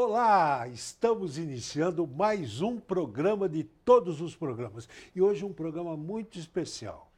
Olá, estamos iniciando mais um programa de todos os programas. E hoje um programa muito especial.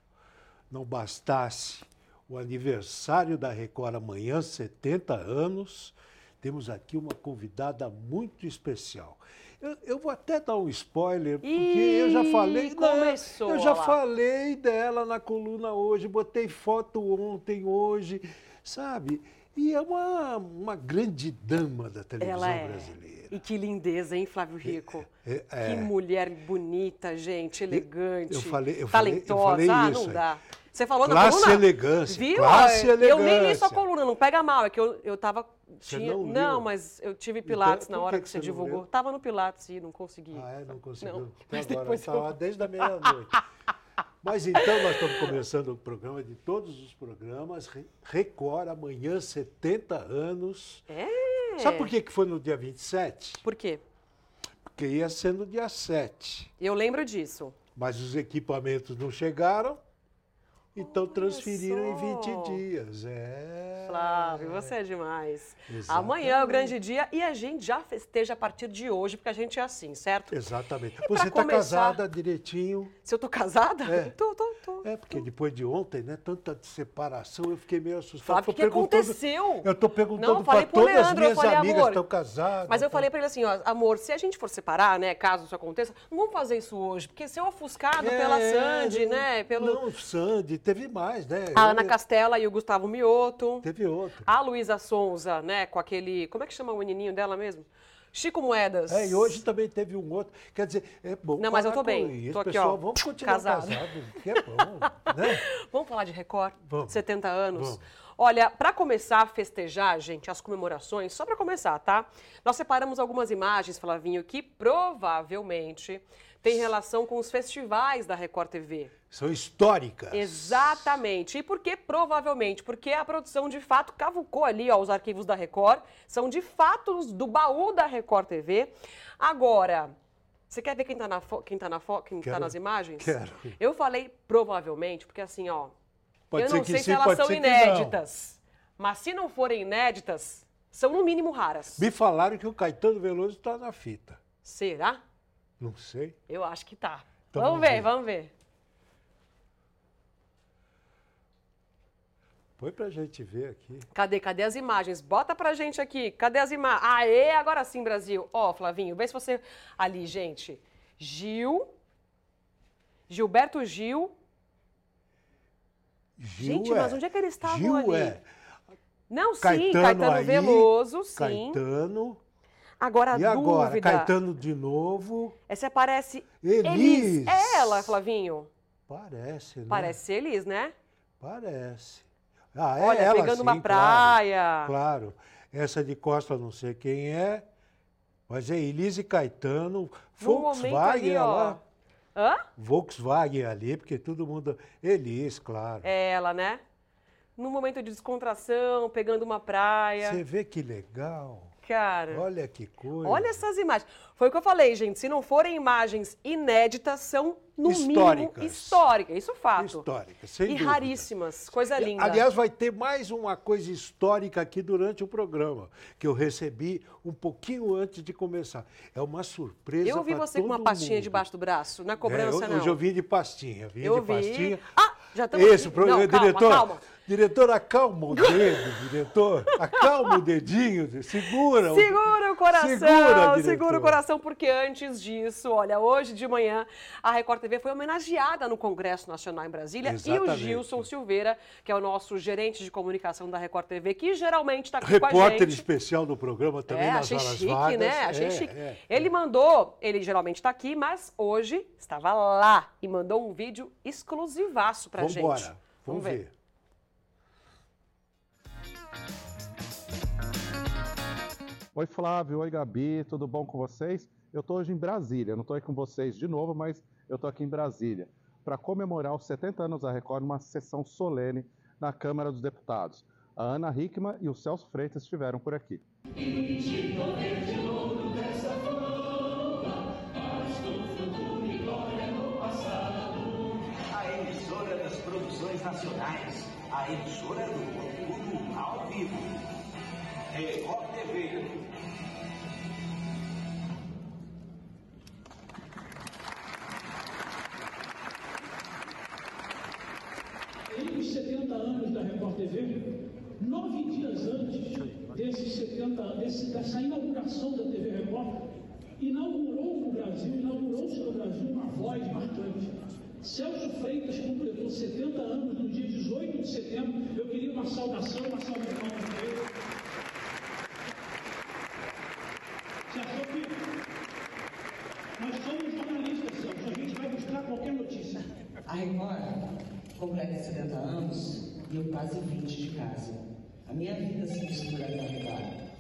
Não bastasse o aniversário da Record amanhã, 70 anos, temos aqui uma convidada muito especial. Eu, eu vou até dar um spoiler, porque Ih, eu já falei. começou, eu já lá. falei dela na coluna hoje, botei foto ontem, hoje, sabe? E é uma, uma grande dama da televisão Ela é. brasileira. E que lindeza, hein, Flávio Rico? É, é. Que mulher bonita, gente, elegante, eu falei- eu falei- eu talentosa. falei ah, não aí. dá. Você falou na Classe coluna? e elegância, Viu? classe e eu nem li elegância. sua coluna, não pega mal. É que eu, eu tava. Tinha- não leu? mas eu tive Pilates Então, na hora que que, você não divulgou. leu? Tava no Pilates e não consegui. Ah, é? Não conseguiu. Não, mas agora, depois tá eu- desde a meia-noite. Mas então nós estamos começando o programa de todos os programas. Re- Record, amanhã, 70 anos. É. Sabe por que que foi no dia 27? Por quê? Porque ia ser no dia 7. Eu lembro disso. Mas os equipamentos não chegaram, então transferiram em só. 20 dias. É. Flávio, você é demais. Exatamente. Amanhã é o grande dia e a gente já festeja a partir de hoje, porque a gente é assim, certo? Exatamente. pra Você está começar- casada direitinho. Se eu tô casada? É. Tô, tô, tô. É, porque depois de ontem, né, tanta separação, eu fiquei meio assustado. Flávio, Tô o que aconteceu? Eu estou perguntando para todas as Leandro, minhas falei, amigas estão casadas. Mas eu tá? falei pra ele assim, ó, amor, se a gente for separar, né, caso isso aconteça, não vamos fazer isso hoje, porque ser ofuscado É, pela Sandy, não- né, pelo Não, Sandy, teve mais, né? a Ana Castela e o Gustavo Mioto, Teve outro. a Luísa Sonza, né, com aquele, como é que chama o menininho dela mesmo? Chico Moedas. É, e hoje também teve um outro. Quer dizer, é bom. Não, mas eu tô bem. Isso, Tô aqui, pessoal, ó, vamos continuar casada. casados, que é bom, né? Vamos falar de Record? Vamos. 70 anos? Vamos. Olha, para começar a festejar, gente, as comemorações, só para começar, tá? Nós separamos algumas imagens, Flavinho, que provavelmente têm relação com os festivais da Record TV. São históricas. Exatamente. E por que provavelmente? Porque a produção de fato cavucou ali ó, os arquivos da Record, são de fato do baú da Record TV. Agora, você quer ver quem tá, na fo- quem tá, na fo- quem tá Quero. nas imagens? Quero. Eu falei provavelmente, porque assim, ó, Pode eu ser não que sei sim, se elas são inéditas. Mas se não forem inéditas, são no mínimo raras. Me falaram que o Caetano Veloso está na fita. Será? Não sei. Eu acho que tá. Então vamos ver, ver. vamos ver. Põe pra gente ver aqui. Cadê, cadê as imagens? Bota pra gente aqui. Cadê as imagens? Aê, agora sim, Brasil. Ó, Flavinho, vê se você... Ali, gente. Gil. Gilberto Gil. Gil gente, mas onde é que eles estavam Gil ali? é Não, sim, Caetano, aí, Veloso, sim. Caetano. Agora, a e agora? dúvida... Caetano de novo. Essa parece... Elis. É ela, Flavinho. Parece, né? Parece Elis, né? Parece. Ah, é Olha, ela, pegando sim, uma claro. praia. Claro. Essa de Costa, não sei quem é. Mas é Elise Caetano, No Volkswagen ali, ó. lá. Hã? Volkswagen ali, porque todo mundo. Elis, claro. É ela, né? Num momento de descontração, pegando uma praia. Você vê que legal. Cara, Olha que coisa. olha essas imagens. Foi o que eu falei, gente. Se não forem imagens inéditas, são no Históricas. mínimo históricas. Isso é fato. Histórica, sem e dúvida. raríssimas. Coisa linda. Aliás, vai ter mais uma coisa histórica aqui durante o programa, que eu recebi um pouquinho antes de começar. É uma surpresa. eu vi você com uma pastinha mundo. debaixo do braço. Na É, cobrança, eu- não. Hoje eu vim de pastinha. Vim Eu de vi. pastinha. Ah, já estamos Esse aqui. programa, Não, calma, diretor, calma. Diretor, acalma o dedo, diretor, acalma o dedinho, segura. o- Segura o coração, Segura, segura, o coração, porque antes disso, olha, hoje de manhã, a Record TV foi homenageada no Congresso Nacional em Brasília e o Exatamente. Gilson Silveira, que é o nosso gerente de comunicação da Record TV, que geralmente está aqui com a Repórter gente. especial do programa também É, nas achei chique, vagas. né? Achei É, chique. é, Ele é. mandou, ele geralmente está aqui, mas hoje estava lá e mandou um vídeo exclusivaço pra Vambora, gente. vamos ver. Oi Flávio, oi Gabi, tudo bom com vocês? Eu estou hoje em Brasília, não estou aí com vocês de novo, mas eu estou aqui em Brasília para comemorar os 70 anos da Record numa sessão solene na Câmara dos Deputados. A Ana Hickman e o Celso Freitas estiveram por aqui. A emissora das produções nacionais, a emissora do ao vivo. É TV. Em 70 anos da Record TV, nove dias antes desses 70, desse, dessa inauguração da TV Record, inaugurou no Brasil, inaugurou-se no Brasil uma voz marcante. Celso Freitas completou 70 anos no dia 18 de setembro. Eu queria uma saudação, uma saudação para ele. Você achou que nós somos jornalistas, Celso? A gente vai buscar qualquer notícia. A Record completa 70 anos e eu quase 20 de casa. A minha vida se mistura na Record.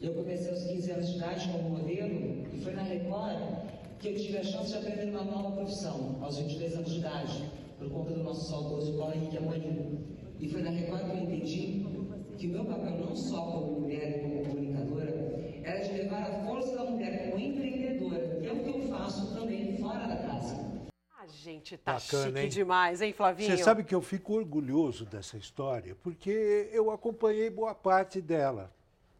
Eu comecei aos 15 anos de idade como modelo e foi na Record que eu tive a chance de aprender uma nova profissão, aos 23 anos de idade, por conta do nosso saudoso Paulo Henrique Amorim. E foi na Record que eu entendi que o meu papel não só como mulher e como comunicadora era de levar a força da mulher como empreendedora, que é o que eu faço também fora da casa. A gente tá Bacana, chique hein? demais, hein, Flavinho? Você sabe que eu fico orgulhoso dessa história, porque eu acompanhei boa parte dela,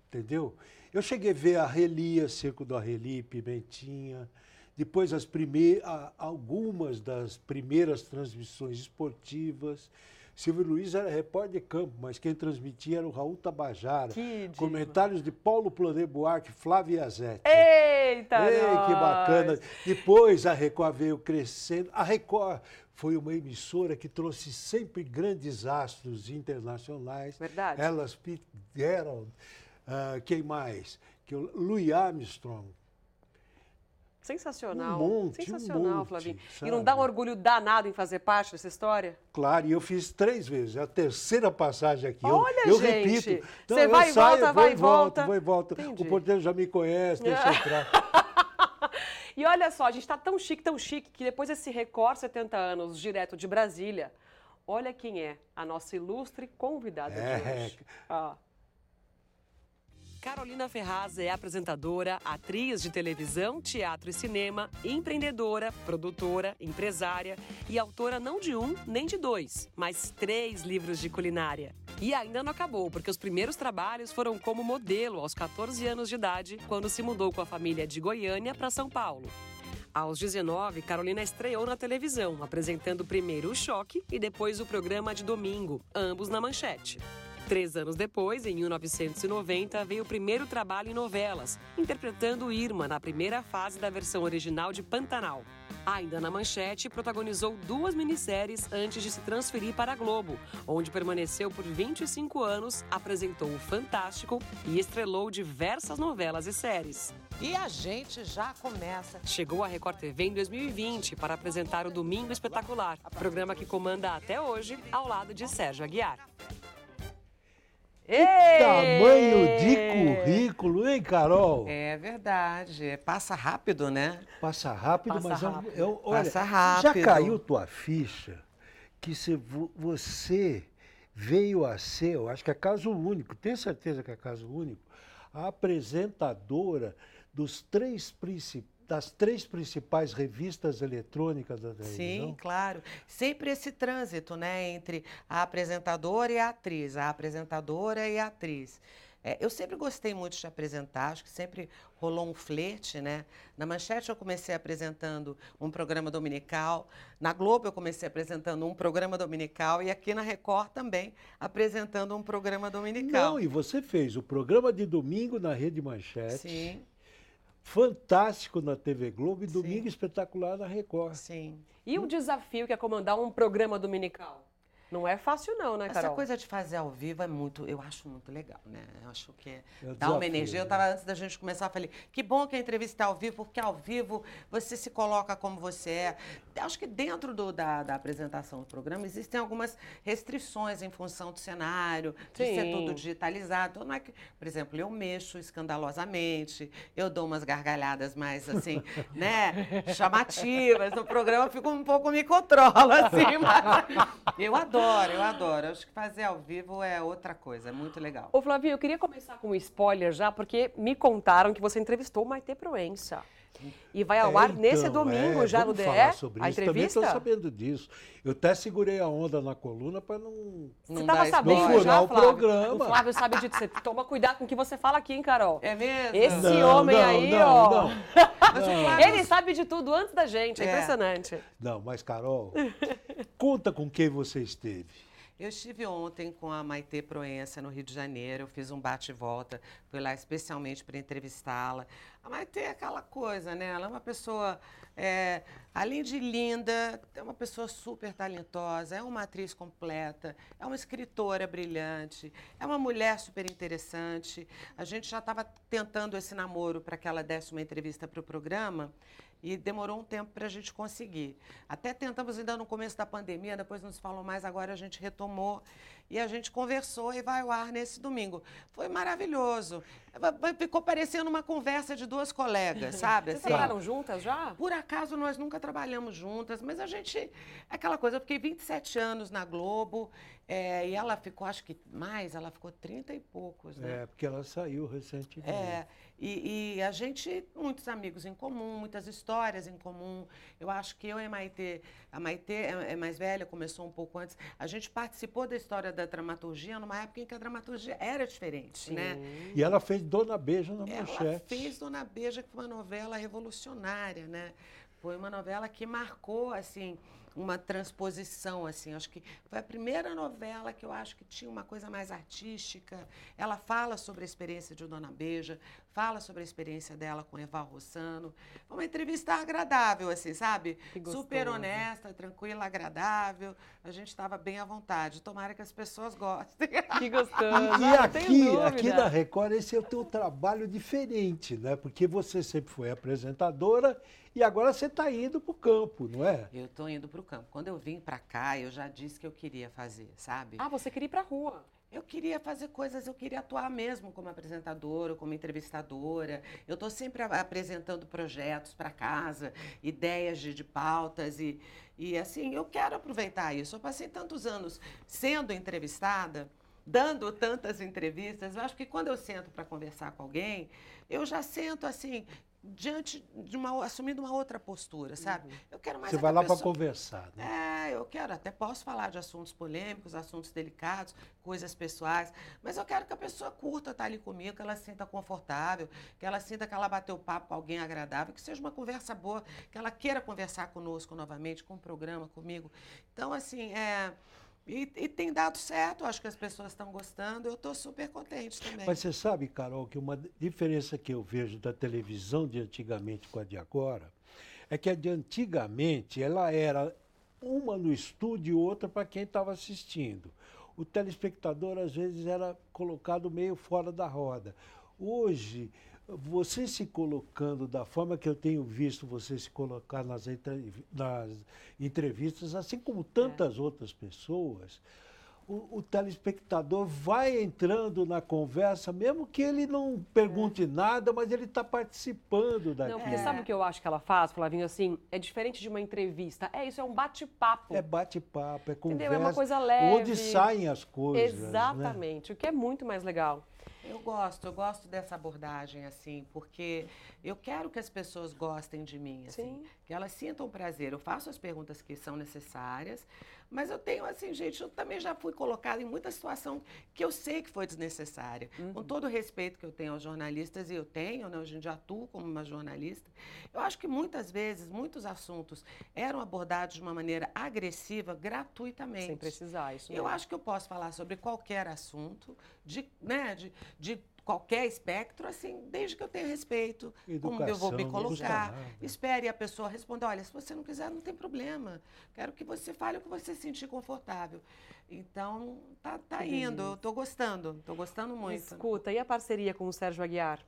entendeu? Eu cheguei a ver a Relia, Circo do Arreli, Pimentinha, depois as prime a- algumas das primeiras transmissões esportivas. Silvio Luiz era repórter de campo, mas quem transmitia era o Raul Tabajara. Que. Comentários de Paulo Plodé Buarque, Flávio Azetti. Eita, Ei, que nós! bacana. Depois a Record veio crescendo. A Record foi uma emissora que trouxe sempre grandes astros internacionais. Verdade. Elas Fitzgerald, ah, quem mais? Que o Louis Armstrong. Sensacional. Um monte, um Sensacional, monte, Flavinho. E sabe? não dá um orgulho danado em fazer parte dessa história? Claro, e eu fiz três vezes. É a terceira passagem aqui. Olha, eu, eu gente, repito. Então, você eu vai e saio, volta, vou vai e e volta. vou e volto. Entendi. O porteiro já me conhece, deixa eu entrar. E olha só, a gente está tão chique, tão chique, que depois desse Record 70 anos direto de Brasília, olha quem é a nossa ilustre convidada de É. hoje. Ó. Carolina Ferraz é apresentadora, atriz de televisão, teatro e cinema, empreendedora, produtora, empresária e autora não de um nem de dois, mas três livros de culinária. E ainda não acabou, porque os primeiros trabalhos foram como modelo aos 14 anos de idade, quando se mudou com a família de Goiânia para São Paulo. Aos 19, Carolina estreou na televisão, apresentando primeiro o Choque e depois o programa de domingo, ambos na manchete. Três anos depois, em 1990, veio o primeiro trabalho em novelas, interpretando Irma na primeira fase da versão original de Pantanal. Ainda na manchete, protagonizou duas minisséries antes de se transferir para a Globo, onde permaneceu por 25 anos, apresentou o Fantástico e estrelou diversas novelas e séries. E a gente já começa. Chegou à Record TV em 2020 para apresentar o Domingo Espetacular, programa que comanda até hoje ao lado de Sérgio Aguiar. Tamanho de currículo, hein, Carol? É verdade. Passa rápido, né? Passa rápido, Passa mas eu- rápido. eu, olha, Passa já rápido. caiu tua ficha que se vo- você veio a ser, eu acho que é caso único, tenho certeza que é caso único, a apresentadora dos três princi- das três principais revistas eletrônicas da televisão. Sim, claro. Sempre esse trânsito, né, entre a apresentadora e a atriz, a apresentadora e a atriz. É, eu sempre gostei muito de apresentar, acho que sempre rolou um flerte, né? Na Manchete eu comecei apresentando um programa dominical, na Globo eu comecei apresentando um programa dominical e aqui na Record também apresentando um programa dominical. Não, e você fez o programa de domingo na Rede Manchete, Sim, fantástico na TV Globo e domingo espetacular na Record. sim. E o desafio que é comandar um programa dominical? Não é fácil não, né, Essa Carol? coisa de fazer ao vivo é muito, eu acho muito legal, né? Eu acho que É dá uma energia. Eu né? tava antes da gente começar, eu falei, que bom que a entrevista é ao vivo, porque ao vivo você se coloca como você é. Acho que dentro do- da, da apresentação do programa existem algumas restrições em função do cenário, de ser Sim. tudo digitalizado. Não é que, por exemplo, eu mexo escandalosamente, eu dou umas gargalhadas mais assim, né, chamativas no programa, eu fico um pouco me controlo assim, mas eu adoro, eu adoro. Acho que fazer ao vivo é outra coisa, é muito legal. Ô, Flavinho, eu queria começar com um spoiler já, porque me contaram que você entrevistou Maite Proença. E vai ao É, ar nesse então, domingo é, já no DE, falar sobre a isso. entrevista? Também estou sabendo disso. Eu até segurei a onda na coluna para não. Você Não estava sabendo já, o Flávio? programa. O Flávio sabe disso. Você toma cuidado com o que você fala aqui, hein, Carol? É mesmo? Esse Não, homem não, aí, não, ó. Ele sabe de tudo antes da gente, é, É. impressionante. Não, mas Carol, conta com quem você esteve. Eu estive ontem com a Maitê Proença no Rio de Janeiro, eu fiz um bate e volta, fui lá especialmente para entrevistá-la. A Maitê é aquela coisa, né? Ela é uma pessoa, é, além de linda, é uma pessoa super talentosa, é uma atriz completa, é uma escritora brilhante, é uma mulher super interessante. A gente já estava tentando esse namoro para que ela desse uma entrevista para o programa e demorou um tempo para a gente conseguir. Até tentamos ainda no começo da pandemia, depois não se falou mais, agora a gente retomou e a gente conversou e vai ao ar nesse domingo. Foi maravilhoso. Ficou parecendo uma conversa de duas colegas, sabe? Vocês assim, trabalharam juntas já? Por acaso nós nunca trabalhamos juntas, mas a gente. Aquela coisa, eu fiquei 27 anos na Globo é, e ela ficou, acho que mais, ela ficou 30 e poucos, né? É, porque ela saiu recentemente. É, e, e, a gente, muitos amigos em comum, muitas histórias em comum. Eu acho que eu e a Maitê, a Maitê é, é mais velha, começou um pouco antes, a gente participou da história da dramaturgia numa época em que a dramaturgia era diferente, né? Sim. né? E ela fez Dona Beija na manchete. Ela fez Dona Beija, que foi uma novela revolucionária, né? Foi uma novela que marcou, assim, uma transposição, assim. Acho que foi a primeira novela que eu acho que tinha uma coisa mais artística. Ela fala sobre a experiência de Dona Beija, fala sobre a experiência dela com Eva Rossano. Foi uma entrevista agradável, assim, sabe? Super honesta, tranquila, agradável. A gente estava bem à vontade. Tomara que as pessoas gostem. Que gostoso. E aqui, aqui na Record, esse é o teu trabalho diferente, né? Porque você sempre foi apresentadora e agora você está indo para o campo, não é? Eu estou indo para o campo. Quando eu vim para cá, eu já disse que eu queria fazer, sabe? Ah, você queria ir para a rua. Eu queria fazer coisas, eu queria atuar mesmo como apresentadora, como entrevistadora. Eu estou sempre apresentando projetos para casa, ideias de, de pautas e, e assim, eu quero aproveitar isso. Eu passei tantos anos sendo entrevistada, dando tantas entrevistas. Eu acho que quando eu sento para conversar com alguém, eu já sento assim, diante de uma assumindo uma outra postura, sabe? Uhum. Eu quero mais Você vai lá para conversar, né? É, eu quero até posso falar de assuntos polêmicos, assuntos delicados, coisas pessoais, mas eu quero que a pessoa curta estar ali comigo, que ela se sinta confortável, que ela sinta que ela bateu papo com alguém agradável, que seja uma conversa boa, que ela queira conversar conosco novamente, com o programa, comigo. Então, assim, é e, e, tem dado certo, acho que as pessoas estão gostando, eu estou super contente também. Mas você sabe, Carol, que uma diferença que eu vejo da televisão de antigamente com a de agora é que a de antigamente ela era uma no estúdio e outra para quem estava assistindo. O telespectador às vezes era colocado meio fora da roda. Hoje você se colocando da forma que eu tenho visto você se colocar nas, nas entrevistas, assim como tantas é. outras pessoas, o, o, telespectador vai entrando na conversa, mesmo que ele não pergunte é. nada, mas ele está participando daquilo. Não, porque sabe o que eu acho que ela faz, Flavinho? Assim, é diferente de uma entrevista. É isso, é um bate-papo. É bate-papo, é conversa. Entendeu? É uma coisa leve. Onde saem as coisas. Né? Exatamente, né? o que é muito mais legal. Eu gosto, eu gosto dessa abordagem, assim, porque eu quero que as pessoas gostem de mim, assim, Sim. que elas sintam prazer. Eu faço as perguntas que são necessárias, mas eu tenho, assim, gente, eu também já fui colocada em muita situação que eu sei que foi desnecessária. Uhum. Com todo o respeito que eu tenho aos jornalistas, e eu tenho, né, hoje em dia atuo como uma jornalista, eu acho que muitas vezes, muitos assuntos eram abordados de uma maneira agressiva, gratuitamente. Sem precisar, isso. Eu acho que eu posso falar sobre qualquer assunto, de, né, de, de qualquer espectro, assim, desde que eu tenha respeito, Educação, como eu vou me colocar. Espere a pessoa responder, olha, se você não quiser, não tem problema. Quero que você fale o que você sentir confortável. Então, tá, tá indo, eu tô gostando, tô gostando muito. Escuta, e a parceria com o Sérgio Aguiar?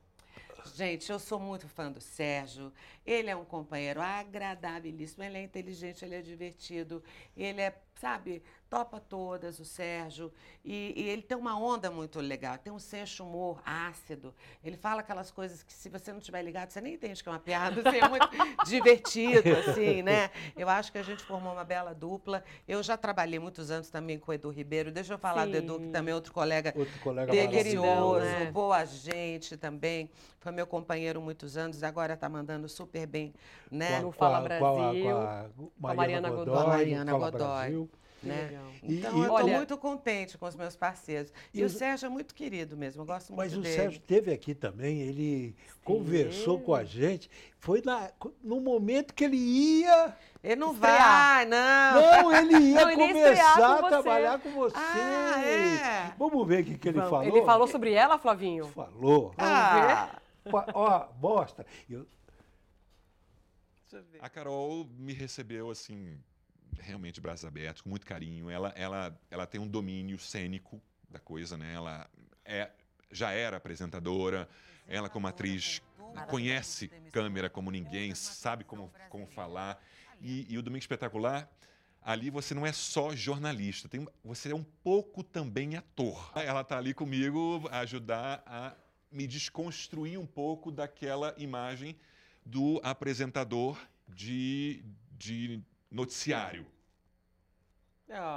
Gente, eu sou muito fã do Sérgio. Ele é um companheiro agradabilíssimo, ele é inteligente, ele é divertido, ele é, sabe, topa todas, o Sérgio. E, e, ele tem uma onda muito legal, tem um senso humor ácido. Ele fala aquelas coisas que, se você não tiver ligado, você nem entende que é uma piada. Assim, é muito divertido, assim, né? Eu acho que a gente formou uma bela dupla. Eu já trabalhei muitos anos também com o Edu Ribeiro. Deixa eu falar Sim. do Edu, que também é outro colega, outro colega delicioso, né? boa gente também. Foi meu companheiro muitos anos, agora está mandando super bem, né? No Fala Brasil. Com a, com a, Mariana Godoy. Com a Mariana Godoy. Né? legal. Então e- eu estou muito contente com os meus parceiros. E, E o Sérgio é muito querido mesmo, eu gosto muito Mas o dele. Sérgio esteve aqui também, ele conversou com a gente. Foi na, no momento que ele ia. Ele não Estrear. vai, não. Não, ele ia Não, ele começar com a você. trabalhar com você. Ah, é? Vamos ver o que, que ele Vamos. falou. Ele falou sobre ela, Flavinho? Falou. Ah, Ó, bosta. Eu- deixa eu ver. A Carol me recebeu assim, realmente braços abertos, com muito carinho. Ela, ela, ela tem um domínio cênico da coisa, né? Ela é, já era apresentadora, ela como atriz conhece câmera como ninguém, sabe como, como falar. E, e o Domingo Espetacular, ali você não é só jornalista, tem, você é um pouco também ator. Ela está ali comigo a ajudar a me desconstruir um pouco daquela imagem do apresentador de, de noticiário.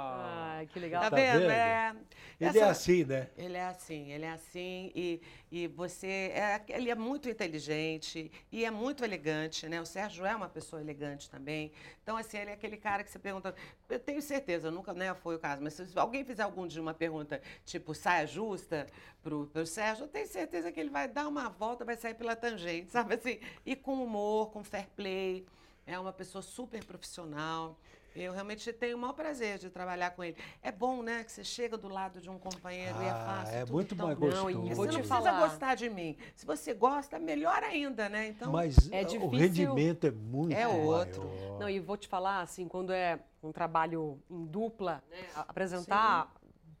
Ah, Ai, que legal. tá Tá vendo? vendo? É, Ele é essa- assim, né? Ele é assim, ele é assim e, e você é, ele é muito inteligente e é muito elegante, né? O Sérgio é uma pessoa elegante também. Então assim, ele é aquele cara que você pergunta, eu tenho certeza, nunca né, foi o caso, mas se alguém fizer algum dia uma pergunta tipo saia justa pro, pro Sérgio, eu tenho certeza que ele vai dar uma volta, vai sair pela tangente, sabe assim? E com humor, com fair play. É uma pessoa super profissional. Eu realmente tenho o maior prazer de trabalhar com ele. É bom, né? Que você chega do lado de um companheiro e é Ah, fácil. é tudo muito mais bom. Não, e gostoso. vou Você não precisa falar. gostar de mim. Se você gosta, melhor ainda, né? Então, Mas É o difícil- rendimento é muito É outro. maior. Não, e vou te falar, assim, quando é um trabalho em dupla, né, apresentar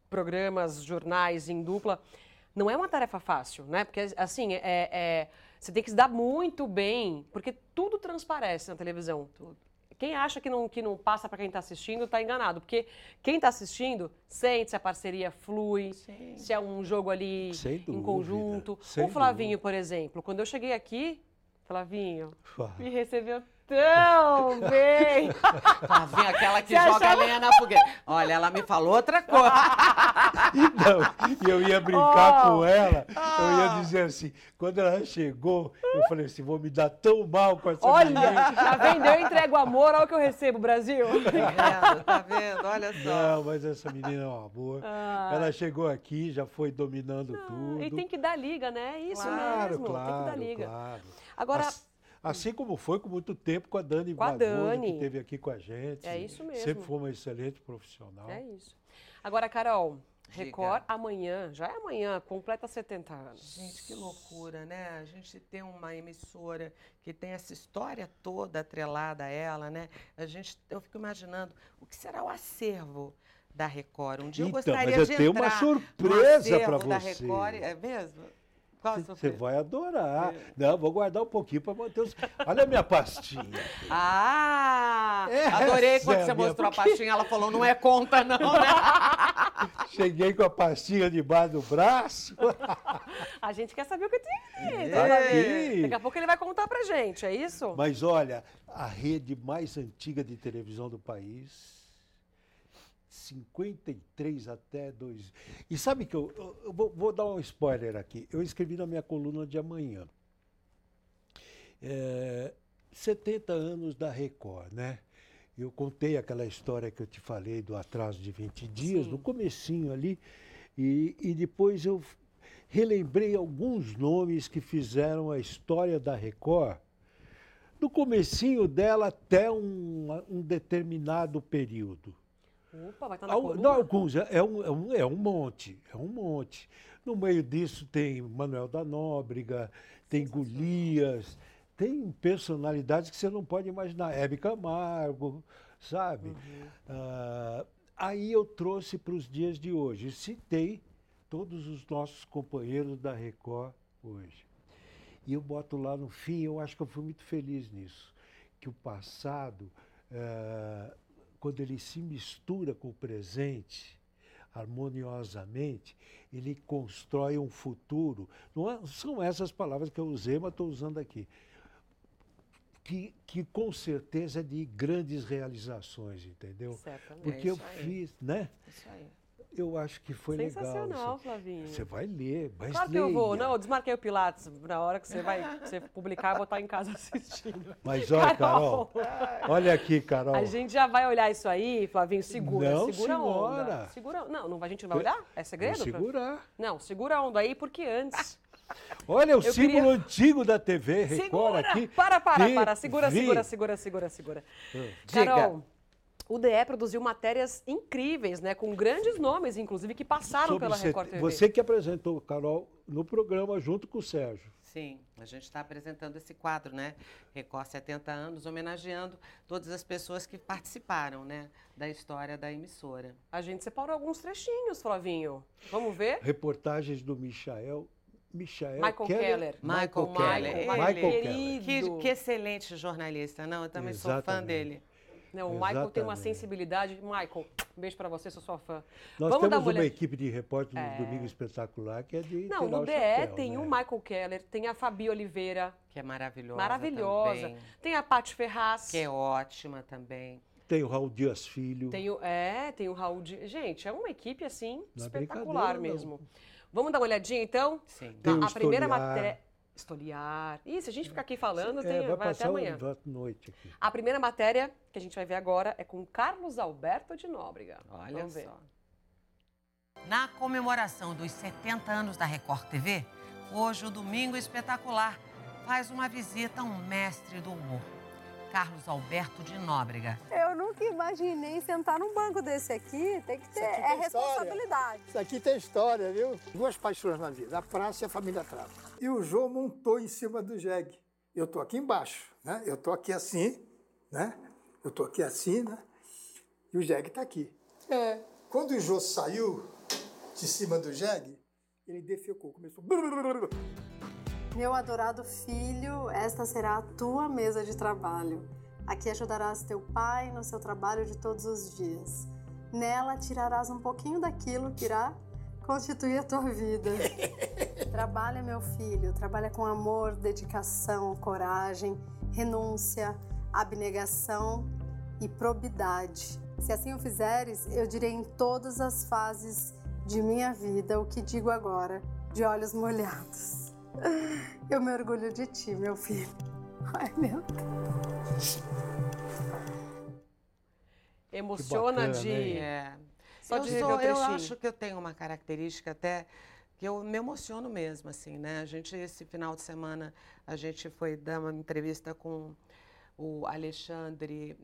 programas, jornais em dupla, não é uma tarefa fácil, né? Porque, assim, é, é- você tem que se dar muito bem, porque tudo transparece na televisão. Tudo. Quem acha que não, que não passa para quem está assistindo está enganado, porque quem está assistindo sente se a parceria flui, Sim. se é um jogo ali Sem em dúvida, conjunto. sem o Flavinho, por exemplo, quando eu cheguei aqui, Flavinho, Fala. me recebeu tão bem. tá vendo aquela que Você joga achava- lenha na fogueira. Olha, ela me falou outra coisa. Não, e eu ia brincar Oh. com ela, eu Ah. ia dizer assim, quando ela chegou, eu falei assim, vou me dar tão mal com essa Olha, menina. tá vendo? Eu entrego amor, olha o que eu recebo, Brasil. Tá vendo? Tá vendo? Olha só. Não, mas essa menina é uma boa. Ah. Ela chegou aqui, já foi dominando tudo. E tem que dar liga, né? É Isso claro, mesmo, claro, tem que dar liga. claro. Agora, As- Assim como foi com muito tempo com a Dani Com a Barroso, Dani. que esteve aqui com a gente. É isso mesmo. Sempre foi uma excelente profissional. é isso. Agora, Carol, Diga. Record amanhã, já é amanhã, completa 70 anos. Gente, que loucura, né? A gente tem uma emissora que tem essa história toda atrelada a ela, né? A gente, eu fico imaginando o que será o acervo da Record. Um dia eu Então, gostaria mas de eu tenho uma entrar surpresa no pra acervo da você. Record. É mesmo? Você vai adorar. É. Não, vou guardar um pouquinho para manter os. Olha a minha pastinha. Ah! Essa adorei quando é você minha- mostrou a pastinha. Ela falou, não é conta não, né? Cheguei com a pastinha debaixo do braço. A gente quer saber o que tem aqui. Vendo? aqui. Daqui a pouco ele vai contar pra gente, é isso? Mas olha, a rede mais antiga de televisão do país, 53 até 2. E sabe que eu, eu- eu vou, vou dar um spoiler aqui. Eu escrevi na minha coluna de amanhã. É, 70 anos da Record, né? Eu contei aquela história que eu te falei do atraso de 20 dias, Sim. no comecinho ali, e, e depois eu relembrei alguns nomes que fizeram a história da Record do comecinho dela até um, um determinado período. Opa, vai estar na Al- coluna? Não, alguns, é é um, é, um, é um monte, é um monte. No meio disso tem Manuel da Nóbrega, tem Golias, tem personalidades que você não pode imaginar. Hebe Camargo, sabe? Ah, aí eu trouxe para os dias de hoje, citei todos os nossos companheiros da Record hoje. E eu boto lá no fim, eu acho que eu fui muito feliz nisso, que o passado, eh, quando ele se mistura com o presente, harmoniosamente, ele constrói um futuro. Não é- são essas palavras que eu usei, mas estou usando aqui. Que, que com certeza é de grandes realizações, entendeu? Certamente. Porque eu fiz, né? Isso aí. Eu acho que foi legal. Sensacional, Você- Flavinho. Você vai ler, mas Claro que eu vou. leia. Não, eu desmarquei o Pilates na hora que você vai você publicar e botar em casa assistindo. Mas olha, Carol, olha aqui, Carol. A gente já vai olhar isso aí, Flavinho, segura, Não, segura a onda. Segura, não, não, a gente não vai olhar? É segredo? Vou segurar. Não, segura a onda aí, porque antes... Olha o Eu símbolo queria- antigo da TV Record Segura! aqui. Para, para, para. Segura, segura, segura, segura, segura. Diga. Carol, o DE produziu matérias incríveis, né? Com grandes nomes, inclusive, que passaram Sobre pela Record TV. Você que apresentou, Carol, no programa junto com o Sérgio. Sim, a gente está apresentando esse quadro, né? Record 70 anos, homenageando todas as pessoas que participaram, né? Da história da emissora. A gente separou alguns trechinhos, Flavinho. Vamos ver? Reportagens do Michael. Michael Michael Keller. Michael Keller. Keller. Michael Ele- Keller. Que, que excelente jornalista, não? Eu também sou fã Exatamente. dele. Não, o Michael tem uma Exatamente. sensibilidade. Michael, um beijo pra você, sou sua fã. Nós Vamos dar temos uma, olhada- equipe de repórteres no Domingo Espetacular que é de Não, tirar no o DE chapéu, tem né? o Michael Keller, tem a Fabi Oliveira, Que é maravilhosa. maravilhosa. também, Tem a Paty Ferraz. que é ótima também. Tem o Raul Dias Filho. Tem o, é, tem o Raul de. Gente, é uma equipe assim Não é espetacular brincadeira, não. mesmo. Vamos dar uma olhadinha então? Sim. Tem o a primeira matéria. Estoliar. Ih, se a gente ficar aqui falando, É, tem, vai vai, até amanhã. a noite aqui. A primeira matéria que a gente vai ver agora é com Carlos Alberto de Nóbrega. Olha Vamos ver. só. Na comemoração dos 70 anos da Record TV, hoje o Domingo Espetacular faz uma visita a um mestre do humor, Carlos Alberto de Nóbrega. Eu nunca imaginei sentar num banco desse aqui. Tem que ter. aqui É história. responsabilidade. Isso aqui tem história, viu? Duas paixões na vida, a praça e a família Trava. E o João montou em cima do jegue. Eu tô aqui embaixo, né? Eu tô aqui assim, né? Eu tô aqui assim, né? E o jegue tá aqui. É. Quando o Jô saiu de cima do jegue, ele defecou, começou... Meu adorado filho, esta será a tua mesa de trabalho. Aqui ajudarás teu pai no seu trabalho de todos os dias. Nela tirarás um pouquinho daquilo que irá constituir a tua vida. trabalha, meu filho, trabalha com amor, dedicação, coragem, renúncia, abnegação e probidade. Se assim o fizeres, eu direi em todas as fases de minha vida o que digo agora, de olhos molhados. Eu me orgulho de ti, meu filho. Ai, meu Deus. Emociona bacana, de. hein? É. Só eu, de sou- eu acho que eu tenho uma característica até que eu me emociono mesmo, assim, né? A gente, esse final de semana, a gente foi dar uma entrevista com o Alexandre,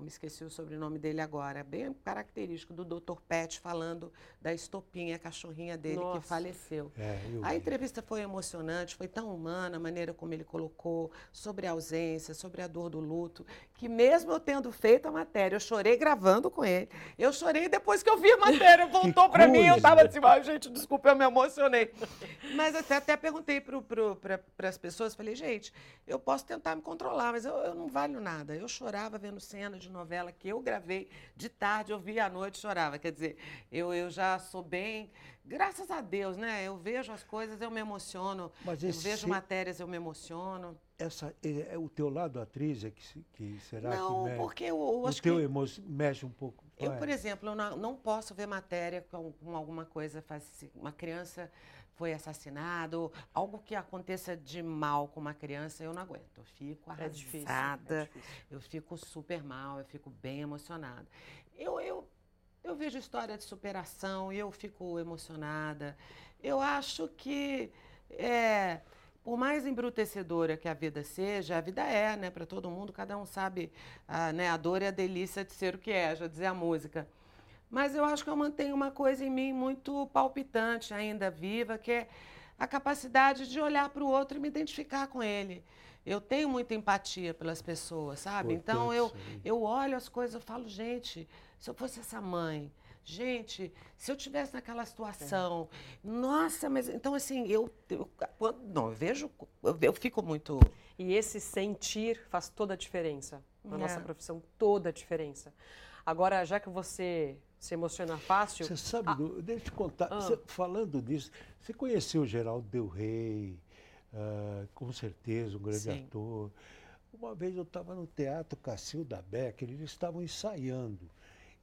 me esqueci o sobrenome dele agora, bem característico do Dr. Pet falando da estopinha, a cachorrinha dele Nossa. que faleceu. É, A vi. entrevista foi emocionante, foi tão humana a maneira como ele colocou sobre a ausência, sobre a dor do luto, que mesmo eu tendo feito a matéria, eu chorei gravando com ele. Eu chorei depois que eu vi a matéria, voltou para mim, eu estava assim, "Ai, gente, desculpa, eu me emocionei. Mas até, até perguntei para as pessoas, falei, gente, eu posso tentar me controlar, mas eu, eu não valho nada. Eu chorava vendo cena de novela que eu gravei de tarde, eu via à noite, chorava. Quer dizer, eu, eu já sou bem, graças a Deus, né? Eu vejo as coisas, eu me emociono. Mas eu esse- vejo matérias, eu me emociono. Essa, é, é o teu lado atriz é que, que será não, que mexe? porque eu, eu o acho teu que... emo- mexe um pouco. Eu, é. por exemplo, eu não, não posso ver matéria com, com alguma coisa, faz- uma criança foi assassinada, ou algo que aconteça de mal com uma criança, eu não aguento. Eu fico É difícil. arrasada, É difícil. eu fico super mal, eu fico bem emocionada. Eu, eu, eu vejo história de superação e eu fico emocionada. Eu acho que, é, por mais embrutecedora que a vida seja, a vida é, né, para todo mundo, cada um sabe a, né, a dor e a delícia de ser o que é, já dizia a música. Mas eu acho que eu mantenho uma coisa em mim muito palpitante, ainda viva, que é a capacidade de olhar para o outro e me identificar com ele. Eu tenho muita empatia pelas pessoas, sabe? Então eu, Importante isso aí. eu olho as coisas e falo, gente, se eu fosse essa mãe, gente, se eu tivesse naquela situação, nossa, mas então assim, eu, eu quando- não, eu vejo, eu, eu fico muito E esse sentir faz toda a diferença. Na É. nossa profissão, toda a diferença. Agora, já que você se emociona fácil. Você sabe, do- deixa eu te contar, Ah. você- falando disso, você conheceu o Geraldo Del Rey, ah, com certeza, um grande Sim. ator. Uma vez eu estava no Teatro Cacilda Becker, eles estavam ensaiando.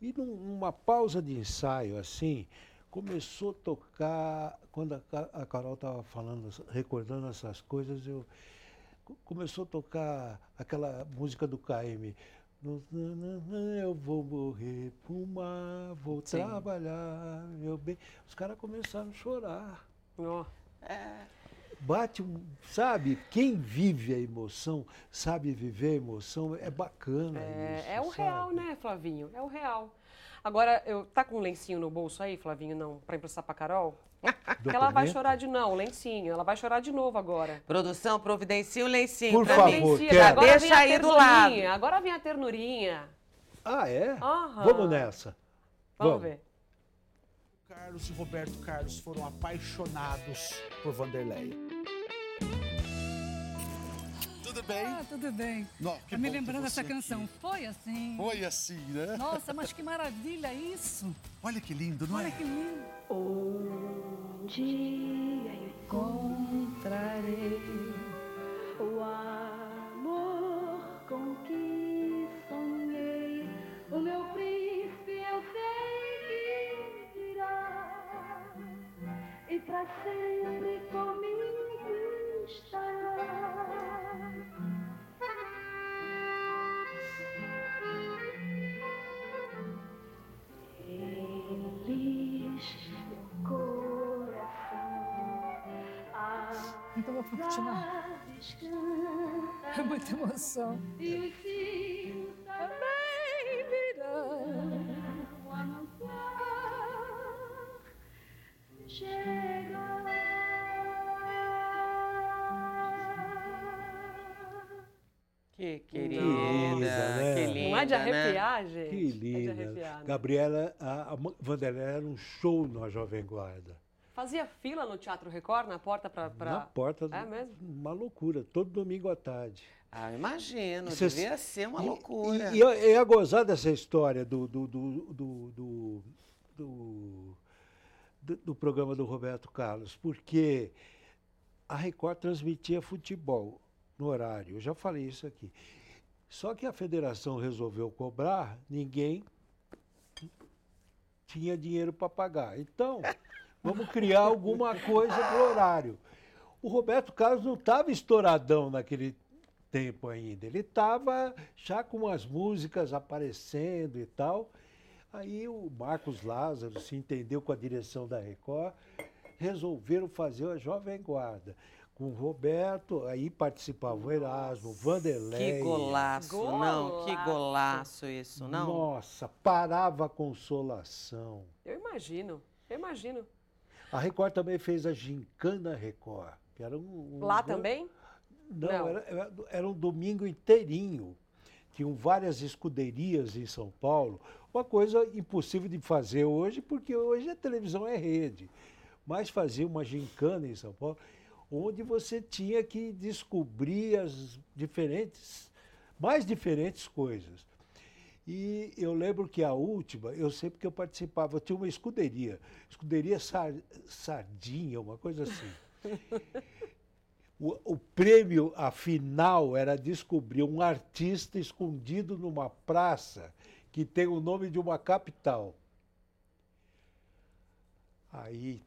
E num- numa pausa de ensaio, assim, começou a tocar, quando a, a Carol estava falando, recordando essas coisas, eu co- começou a tocar aquela música do KM. Eu vou morrer pro mar, vou Sim. trabalhar, meu bem. Os caras começaram a chorar. Ó. Bate um, sabe? Quem vive a emoção, sabe viver a emoção, é bacana É, isso. é o sabe? real, né, Flavinho? É o real. Agora, eu, tá com um lencinho no bolso aí, Flavinho, não, pra emprestar pra Carol? Que ela vai chorar de não, lencinho. Ela vai chorar de novo agora. Produção, providencia um lencinho Por pra favor, Deixa a aí do lado. ternurinha, Agora vem a ternurinha. Ah, é? Aham. Vamos nessa. Vamos, ver. Carlos e Roberto Carlos foram apaixonados por Vanderleia. Tudo bem? Ah, tudo bem. Não, que tá me lembrando dessa canção. aqui. Foi assim. Foi assim, né? Nossa, mas que maravilha isso. Olha que lindo, não Olha é? que lindo. Um dia encontrarei o amor pra sempre comigo estará. Feliz meu coração. Então vou continuar. É muita emoção. Que querida, linda, né? que linda, Não é de né? arrepiar, gente? Que É de linda. arrepiar, né? Gabriela, a, a Vanderlei era um show na Jovem Guarda. Fazia fila no Teatro Record, na porta pra... pra... Na porta, É mesmo? uma loucura, todo domingo à tarde. Ah, imagino, E cê- devia ser uma e- loucura. E, e eu eu ia gozar dessa história do, do, do, do, do, do- do- do programa do Roberto Carlos, porque a Record transmitia futebol no horário. Eu já falei isso aqui. Só que a federação resolveu cobrar, ninguém tinha dinheiro para pagar. Então, vamos criar alguma coisa para o horário. O Roberto Carlos não estava estouradão naquele tempo ainda. Ele estava já com as músicas aparecendo e tal. Aí o Marcos Lázaro se entendeu com a direção da Record, resolveram fazer a Jovem Guarda. Com o Roberto, aí participavam o Erasmo, Vanderlei. Que golaço, não, que golaço isso, não? Nossa, parava a consolação. Eu imagino, eu imagino. A Record também fez a Gincana Record, que era um... um Lá também? Não, Não. Era, era- era um domingo inteirinho. Tinham várias escuderias em São Paulo. Uma coisa impossível de fazer hoje, porque hoje a televisão é rede. Mas fazia uma gincana em São Paulo, onde você tinha que descobrir as diferentes, mais diferentes coisas. E eu lembro que a última, eu sei porque eu participava, eu tinha uma escuderia, escuderia Sar- Sardinha, uma coisa assim. O, o prêmio, a final, era descobrir um artista escondido numa praça que tem o nome de uma capital. Aí,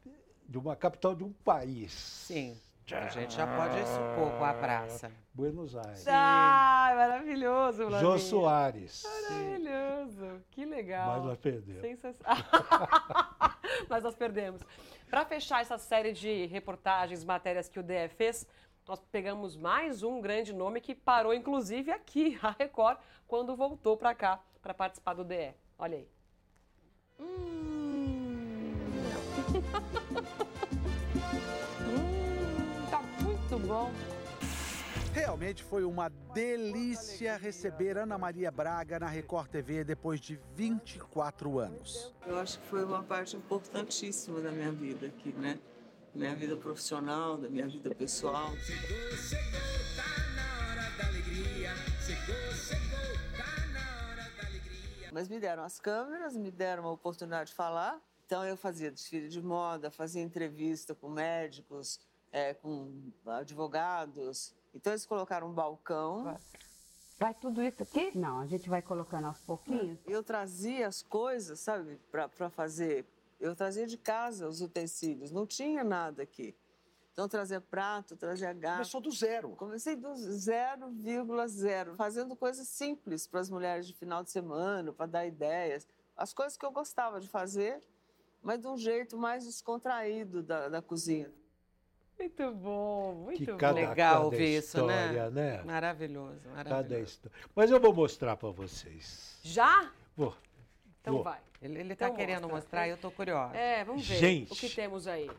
de uma capital de um país. Sim. A gente já pode supor com a praça. Buenos Aires. Ah, maravilhoso, Jô. Soares. Maravilhoso, que legal. Mas nós perdemos. Sensacional. Mas nós perdemos. Para fechar essa série de reportagens, matérias que o DE fez, nós pegamos mais um grande nome que parou, inclusive, aqui, a Record, quando voltou para cá para participar do DE. Olha aí. Hum, muito bom. Realmente foi uma delícia receber Ana Maria Braga na Record TV depois de 24 anos. Eu acho que foi uma parte importantíssima da minha vida aqui, né? Minha vida profissional, da minha vida pessoal. Mas me deram as câmeras, me deram uma oportunidade de falar. Então eu fazia desfile de moda, fazia entrevista com médicos, é, com advogados. Então eles colocaram um balcão Vai tudo isso aqui? Não, a gente vai colocando aos pouquinhos. Eu trazia as coisas, sabe, para fazer. Eu trazia de casa os utensílios, não tinha nada aqui. Então, trazia prato, trazia garfo. Começou do zero. Comecei do 0,0, fazendo coisas simples para as mulheres de final de semana, para dar ideias. As coisas que eu gostava de fazer, mas de um jeito mais descontraído da, da cozinha. Muito bom, muito Que bom. cada- Legal cada ouvir isso, né? história, né? Maravilhoso, Cada maravilhoso. história. Mas eu vou mostrar para vocês. Já? Vou. Então vou. vai. Ele, ele tá Então querendo mostra. mostrar e eu tô curiosa. É, vamos ver Gente. o que temos aí.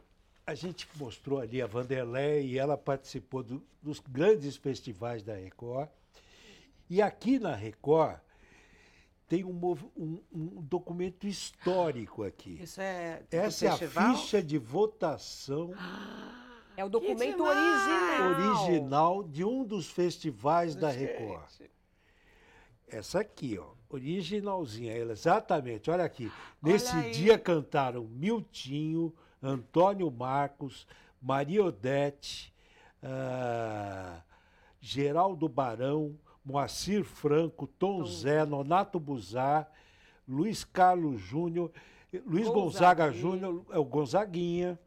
A gente mostrou ali a Vanderlei e ela participou do- dos grandes festivais da Record. E aqui na Record tem um, um- um documento histórico aqui. Isso é Essa é a ficha de votação É o documento original. original de um dos festivais da. Record. Essa aqui, ó, originalzinha, ela, exatamente. Olha aqui. Nesse aí. dia cantaram Miltinho, Antônio Marcos, Maria Odete, ah, Geraldo Barão, Moacir Franco, Tom Zé, Nonato Buzar, Luiz Carlos Júnior, Luiz Gonzaga. Júnior, é o Gonzaguinha.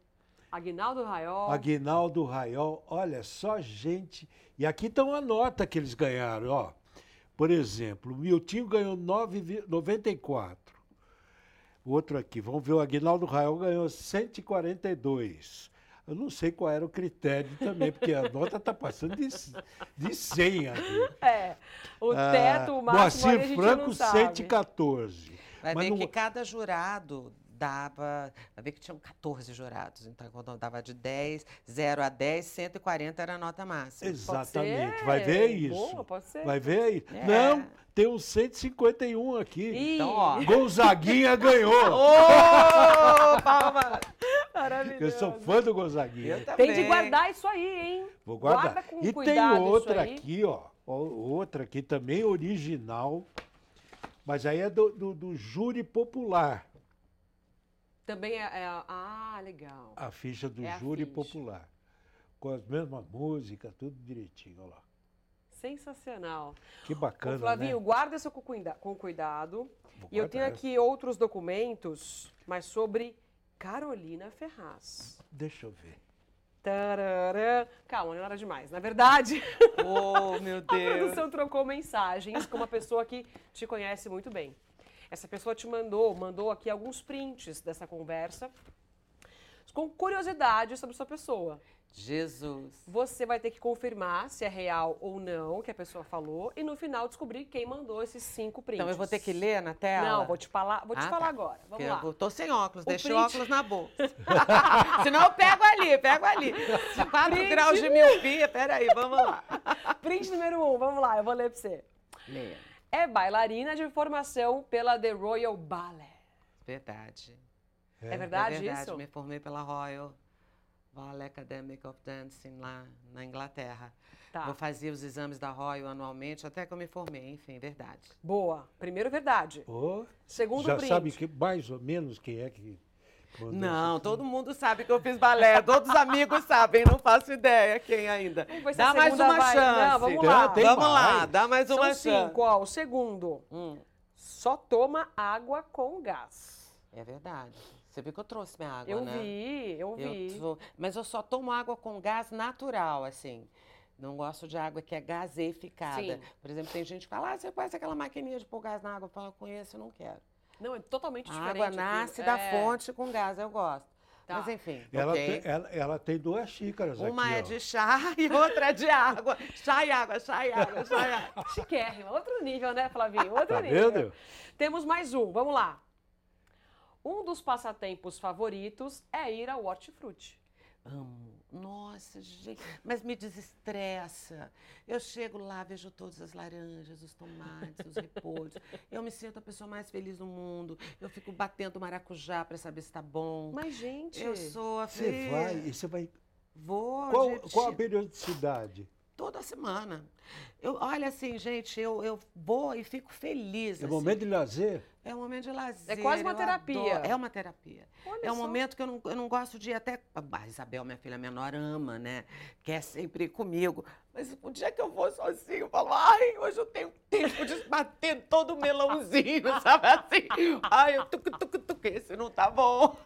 Aguinaldo Raiol. Aguinaldo Raiol, olha só gente. E aqui estão a nota que eles ganharam, ó. Por exemplo, o Miltinho ganhou 9,94. Outro aqui, vamos ver, o Aguinaldo Raiol ganhou 142. Eu não sei qual era o critério também, porque a nota está passando de, de 100 aqui. É, o Ah, teto, o máximo, aí a Moacir gente Franco, não sabe. 114. Vai Mas ver não- que cada jurado dava. Vai ver que tinham 14 jurados. Então, quando dava de 10, 0 a 10, 140 era a nota máxima. Exatamente, vai ver isso. Boa, pode ser. Vai ver aí. É. Não, tem um 151 aqui. Então, ó. Gonzaguinha ganhou. Ô, palma! Maravilhoso. Eu sou fã do Gonzaguinha. Eu também. Tem de guardar isso aí, hein? Vou guardar. Guarda com e cuidado tem isso outra aí. aqui, ó. ó, Outra aqui também original. Mas aí é do, do- do júri popular. Também é, é- Ah, legal. A ficha do É a júri ficha. popular. Com as mesmas músicas, tudo direitinho, olha lá. Sensacional. Que bacana, Ô, Flavinho, né? guarda isso com, cuida- com cuidado. Vou E eu tenho aqui outros documentos, mas sobre Carolina Ferraz. Deixa eu ver. Tararã. Calma, não era demais. Na verdade, Oh, meu a Deus. produção trocou mensagens com uma pessoa que te conhece muito bem. Essa pessoa te mandou, mandou aqui alguns prints dessa conversa com curiosidades sobre sua pessoa. Jesus. Você vai ter que confirmar se é real ou não o que a pessoa falou e no final descobrir quem mandou esses cinco prints. Então eu vou ter que ler na tela? Não, vou te falar, vou te Ah, falar tá. agora. Vamos Porque lá. Eu tô sem óculos, O deixei o print- óculos na bolsa. Senão eu pego ali, pego ali. 4 Print. graus de miopia, peraí, vamos lá. Print número um, vamos lá, eu vou ler pra você. Lê. É bailarina de formação pela The Royal Ballet. Verdade. É, verdade, é verdade, isso? me formei pela Royal Ballet Academic of Dancing lá na Inglaterra. Tá. Eu fazia os exames da Royal anualmente, até que eu me formei, enfim, verdade. Boa. Primeiro, verdade. Ô, Segundo já print. sabe que, mais ou menos quem é que Não, todo mundo sabe que eu fiz balé, todos os amigos sabem, não faço ideia quem ainda. Dá mais uma vai- chance. Não, vamos lá. Tem vamos lá, dá mais uma São chance. cinco, ó. O segundo. Hum, Só toma água com gás. é verdade. Você viu que eu trouxe minha água, Eu né? vi, eu vi. Eu sou- mas eu só tomo água com gás natural, assim. Não gosto de água que é gaseificada. Sim. Por exemplo, tem gente que fala, ah, você conhece aquela maquininha de pôr gás na água? Eu falo, conheço, eu não quero. Não, é totalmente A diferente. água aquilo. nasce da É. fonte com gás, eu gosto. Tá. Mas enfim, Ela, ok. tem, ela, ela tem duas xícaras Uma aqui, é ó. de chá e outra é de água. Chá e água, chá e água, chá e água. Chiquérrima. Outro nível, né, Flavinho? Outro Tá nível. vendo? Temos mais um, vamos lá. Um dos passatempos favoritos é ir ao hortifruti. Amo. Nossa, gente. Mas me desestressa. Eu chego lá, vejo todas as laranjas, os tomates, os repolhos. Eu me sinto a pessoa mais feliz do mundo. Eu fico batendo maracujá para saber se tá bom. Mas, gente... Eu sou a Você vai e você vai. Vou. Qual, de- qual a periodicidade? Toda semana. Eu, olha assim, gente, eu, eu vou e fico feliz. É assim. momento de lazer? É um momento de lazer. É quase uma terapia. adoro. É uma terapia. Olha é um só. momento que eu não, eu não gosto de ir até. A Isabel, minha filha menor, ama, né? Quer sempre ir comigo. Mas o dia que eu vou sozinho, eu falo, ai, hoje eu tenho tempo de bater todo o melãozinho, sabe assim? Ai, eu tuc, tuc, tuc, esse não tá bom.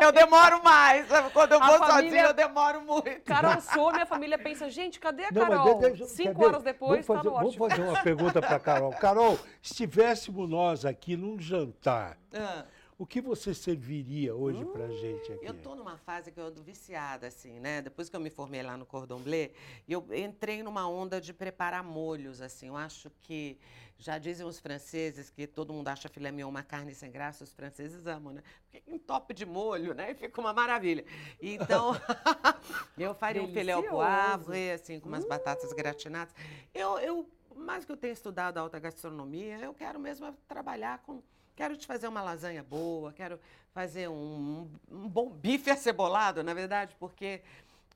Eu demoro mais, sabe? Quando eu A vou família- sozinha, eu demoro muito. Carol some, a família pensa, gente, cadê a Não, Carol? de- de- Cinco horas depois, vamos tá fazer, no vamos fazer uma pergunta para Carol. Carol, se estivéssemos nós aqui num jantar, Ah. O que você serviria hoje pra gente aqui? Eu tô numa fase que eu ando viciada, assim, né? Depois que eu me formei lá no Cordon Bleu, eu entrei numa onda de preparar molhos, assim. Eu acho que, já dizem os franceses que todo mundo acha filé mignon uma carne sem graça, os franceses amam, né? Porque entope de molho, né? E fica uma maravilha. Então, eu faria um filé ao Delicioso. poivre, assim, com umas batatas gratinadas. Eu, eu, mais que eu tenha estudado alta gastronomia, eu quero mesmo trabalhar com... Quero te fazer uma lasanha boa, quero fazer um, um bom bife acebolado, na verdade, porque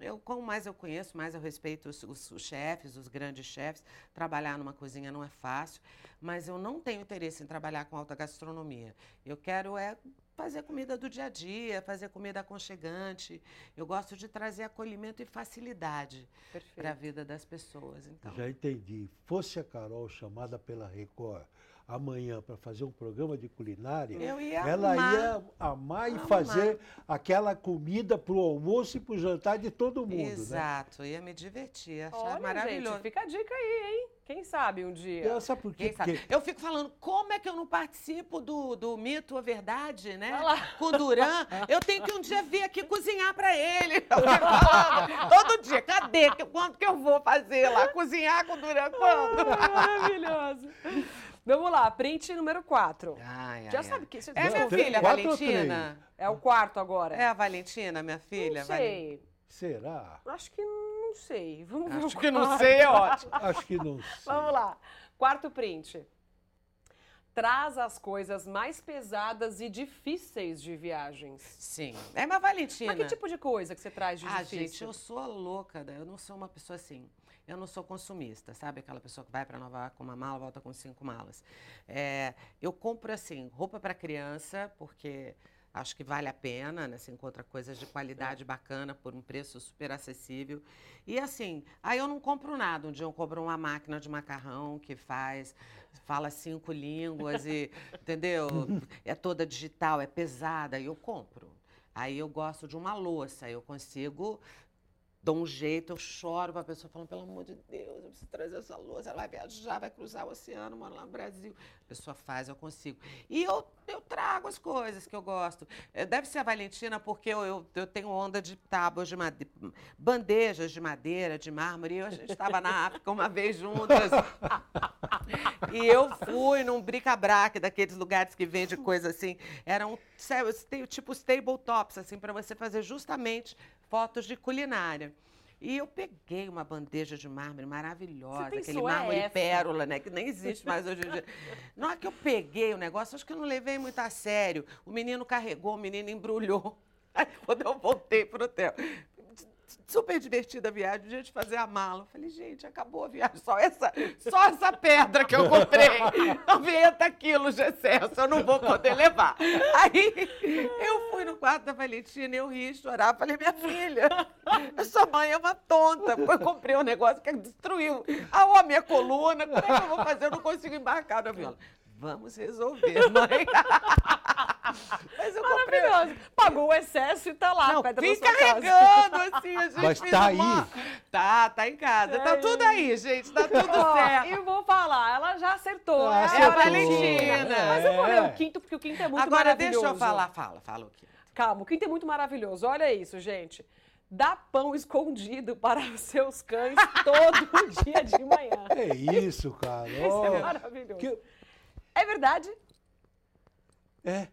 eu, quanto mais eu conheço, mais eu respeito os, os- os chefes, os grandes chefes. Trabalhar numa cozinha não é fácil, mas eu não tenho interesse em trabalhar com alta gastronomia. Eu quero é fazer comida do dia a dia, fazer comida aconchegante. Eu gosto de trazer acolhimento e facilidade para a vida das pessoas. Então, Já entendi. Fosse a Carol chamada pela Record amanhã para fazer um programa de culinária, Eu ia ela amar. ia amar e Amar. fazer aquela comida para o almoço e para o jantar de todo mundo, né? Exato, ia me divertir, achar Olha, maravilhoso. gente, fica a dica aí, hein? Quem sabe um dia. Então, sabe por quê? Quem sabe? Porque Eu fico falando, como é que eu não participo do, do mito ou verdade, né? Olha lá. Com o Duran. Eu tenho que um dia vir aqui cozinhar pra ele. Eu fico falando, todo dia, cadê? Que- Quando que eu vou fazer lá? Cozinhar com o Duran quando? Maravilhoso. Vamos lá, print número 4. Ai, Já ai, sabe que... É minha três- filha, quatro Valentina? É o quarto agora. É a Valentina, minha filha? Não Valen- sei. será? Acho que não sei. Vamos ver Acho que não sei, é ótimo. Acho que não sei. Vamos lá. Quarto print. Traz as coisas mais pesadas e difíceis de viagens. Sim. É uma Valentina. Mas que tipo de coisa que você traz de Ah, difícil? gente, eu sou a louca, né? eu não sou uma pessoa assim. Eu não sou consumista, sabe? Aquela pessoa que vai para Nova York com uma mala, volta com cinco malas. É, eu compro, assim, roupa para criança, porque acho que vale a pena, né? Você encontra coisas de qualidade bacana por um preço super acessível. E, assim, aí eu não compro nada. Um dia eu compro uma máquina de macarrão que faz, fala cinco línguas e, entendeu? É toda digital, é pesada, aí eu compro. Aí eu gosto de uma louça, eu consigo dou um jeito, eu choro pra pessoa falando, pelo amor de Deus, eu preciso trazer essa louça, ela vai viajar, vai cruzar o oceano, mora lá no Brasil. A pessoa faz, eu consigo. E eu, eu trago as coisas que eu gosto. Eh, Deve ser a Valentina, porque eu, eu, eu tenho onda de tábuas de madeira, bandejas de madeira, de mármore, e a gente estava na África uma vez juntas. E eu fui num bric-a-brac daqueles lugares que vende coisa assim. Sabe, tem- tipo tabletops, assim, para você fazer justamente fotos de culinária. E eu peguei uma bandeja de mármore maravilhosa, aquele é mármore essa? pérola, né? Que nem existe mais hoje em dia. Na hora que eu peguei o negócio, acho que eu não levei muito a sério. O menino carregou, o menino embrulhou. Aí quando eu voltei pro hotel, super divertida a viagem, o dia de fazer a mala. Eu falei, gente, acabou a viagem, só essa, só essa pedra que eu comprei, 90 quilos de excesso, eu não vou poder levar. Aí eu fui no quarto da Valentina, eu ri, chorava, falei, minha filha, sua mãe é uma tonta, eu comprei um negócio que destruiu a, minha coluna, como é que eu vou fazer? Eu não consigo embarcar no avião. Vamos resolver, mãe. Mas eu comprei. Pagou o excesso e tá lá. Não, casa. carregando, assim, a gente Mas tá uma- aí. Tá, tá em casa. É Tá tudo aí, gente. Tá tudo Ó, certo. E vou falar, ela já acertou. Ah, é acertou. a Valentina. É. Mas eu vou ler o quinto, porque o quinto é muito Agora maravilhoso. deixa eu falar. Fala, fala o quê? Calma, o quinto é muito maravilhoso. Olha isso, gente. Dá pão escondido para os seus cães todo dia de manhã. É isso, cara. Isso é maravilhoso. que- É verdade? É.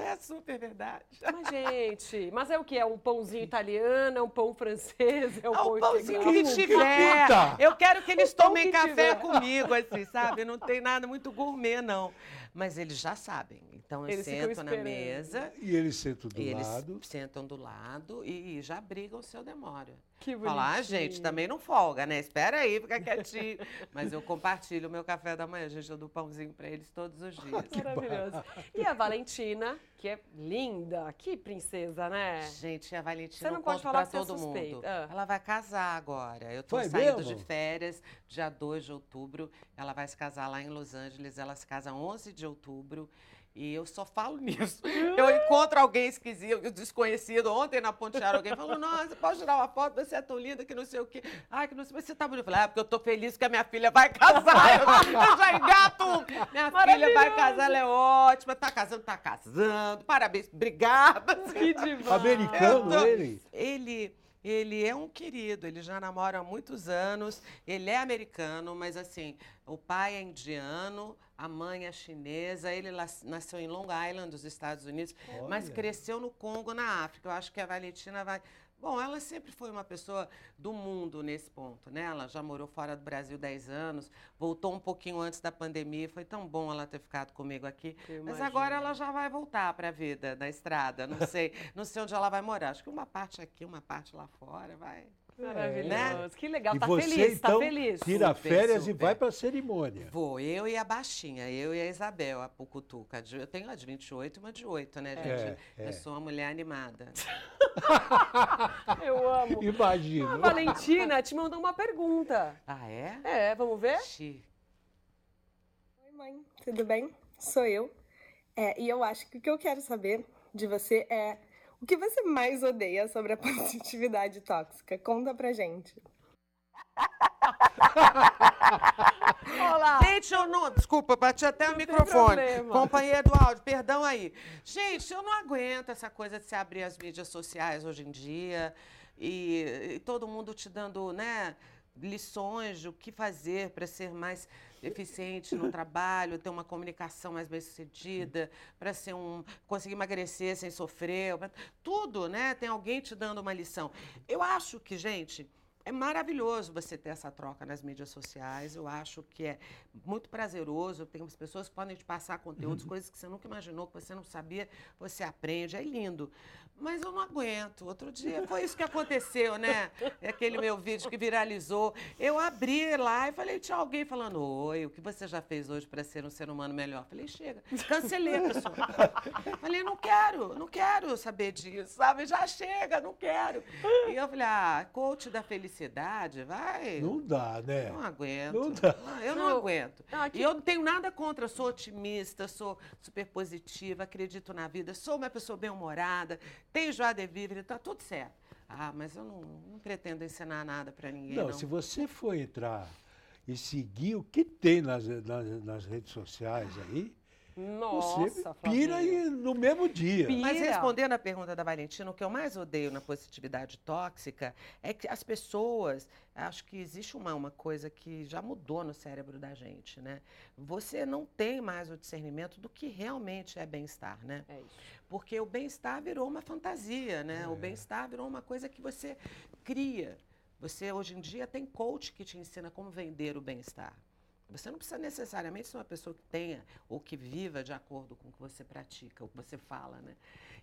É super verdade. Mas, gente, mas é o que? É um pãozinho italiano, é um pão francês, é um Ah, pão o pãozinho integral? que tiver. Eu quero que eles O tomem que café tiver. comigo, assim, sabe? Não tem nada muito gourmet, não. mas eles já sabem. Então eu Eles sento na mesa. E eles sentam do e eles lado. sentam do lado e, e já brigam se eu demoro. Que Fala, ah, gente, também não folga, né? Espera aí, fica quietinho. Mas eu compartilho o meu café da manhã, gente, eu dou pãozinho pra eles todos os dias. Maravilhoso. E a Valentina, que é linda, que princesa, né? Gente, a Valentina Você não pode falar pra é todo suspeita. mundo. Ah. Ela vai casar agora. Eu tô Foi saindo mesmo? de férias, dia 2 de outubro. Ela vai se casar lá em Los Angeles. Ela se casa 11 de outubro. E eu só falo nisso. Eu encontro alguém esquisito, desconhecido. Ontem na Ponteara, alguém falou: Nossa, pode tirar uma foto? Você é tão linda que não sei o quê. Ai, que não sei. Mas você tá bonita. Eu falei: Ah, porque eu tô feliz que a minha filha vai casar. Eu, eu já engato. um. Minha filha vai casar, ela é ótima. Tá casando, tá casando. Parabéns, obrigada. Que demais. Americano, tô- ele? Ele, ele é um querido, ele já namora há muitos anos, ele é americano, mas assim, o pai é indiano, a mãe é chinesa, ele nasceu em Long Island, dos Estados Unidos, mas Olha. cresceu no Congo, na África. Eu acho que a Valentina vai. Bom, ela sempre foi uma pessoa do mundo nesse ponto, né? Ela já morou fora do Brasil 10 anos, voltou um pouquinho antes da pandemia, foi tão bom ela ter ficado comigo aqui. Eu Mas agora imagino. ela já vai voltar para a vida da estrada, não sei, não sei onde ela vai morar. Acho que uma parte aqui, uma parte lá fora, vai. Maravilhoso. Né? Que legal. E tá você, feliz, então, tá feliz. tira Super, férias e super. vai para a cerimônia. Vou, eu e a baixinha, eu e a Isabel, a Pucutuca. Eu tenho a de 28 e uma de 8, né, gente? É, é. Eu sou uma mulher animada. Eu amo. Imagino. A Valentina te mandou uma pergunta. Ah, é? É, vamos ver? Xi. Oi, mãe, tudo bem? Sou eu. É, e eu acho que o que eu quero saber de você é o que você mais odeia sobre a positividade tóxica? Conta pra gente. Olá. Gente, eu não. Desculpa, bati até o tem microfone. problema. Companheiro do áudio, perdão aí. Gente, eu não aguento essa coisa de se abrir as mídias sociais hoje em dia e, e todo mundo te dando, né? Lições de o que fazer para ser mais eficiente no trabalho, ter uma comunicação mais bem sucedida, para ser um conseguir emagrecer sem sofrer, tudo, né? Tem alguém te dando uma lição. Eu acho que, gente, é maravilhoso você ter essa troca nas mídias sociais. Eu acho que é muito prazeroso. Tem umas pessoas que podem te passar conteúdos, coisas que você nunca imaginou, que você não sabia, você aprende. É lindo. Mas eu não aguento. Outro dia foi isso que aconteceu, né? É Aquele meu vídeo que viralizou. Eu abri lá e falei, tinha alguém falando: Oi, o que você já fez hoje para ser um ser humano melhor? Falei, chega. Cancelei a pessoa. Falei, não quero, não quero saber disso, sabe? Já chega, não quero. E eu falei, ah, coach da felicidade, vai. Não dá, né? Não aguento. Não dá. Eu não, Não. aguento. Ah, que- E eu não tenho nada contra, sou otimista, sou super positiva, acredito na vida, sou uma pessoa bem-humorada, tenho joie de vivre, tá tudo certo. Ah, mas eu não, não pretendo ensinar nada para ninguém, Não, não. se você for entrar e seguir o que tem nas, nas, nas redes sociais aí, Nossa, você pira e- no mesmo dia. Mas Pira. respondendo a pergunta da Valentina, o que eu mais odeio na positividade tóxica é que as pessoas, acho que existe uma, uma coisa que já mudou no cérebro da gente, né? Você não tem mais o discernimento do que realmente é bem-estar, né? É isso. Porque o bem-estar virou uma fantasia, né? O bem-estar virou uma coisa que você cria. Você, hoje em dia, tem coach que te ensina como vender o bem-estar. Você não precisa necessariamente ser uma pessoa que tenha ou que viva de acordo com o que você pratica, o que você fala, né?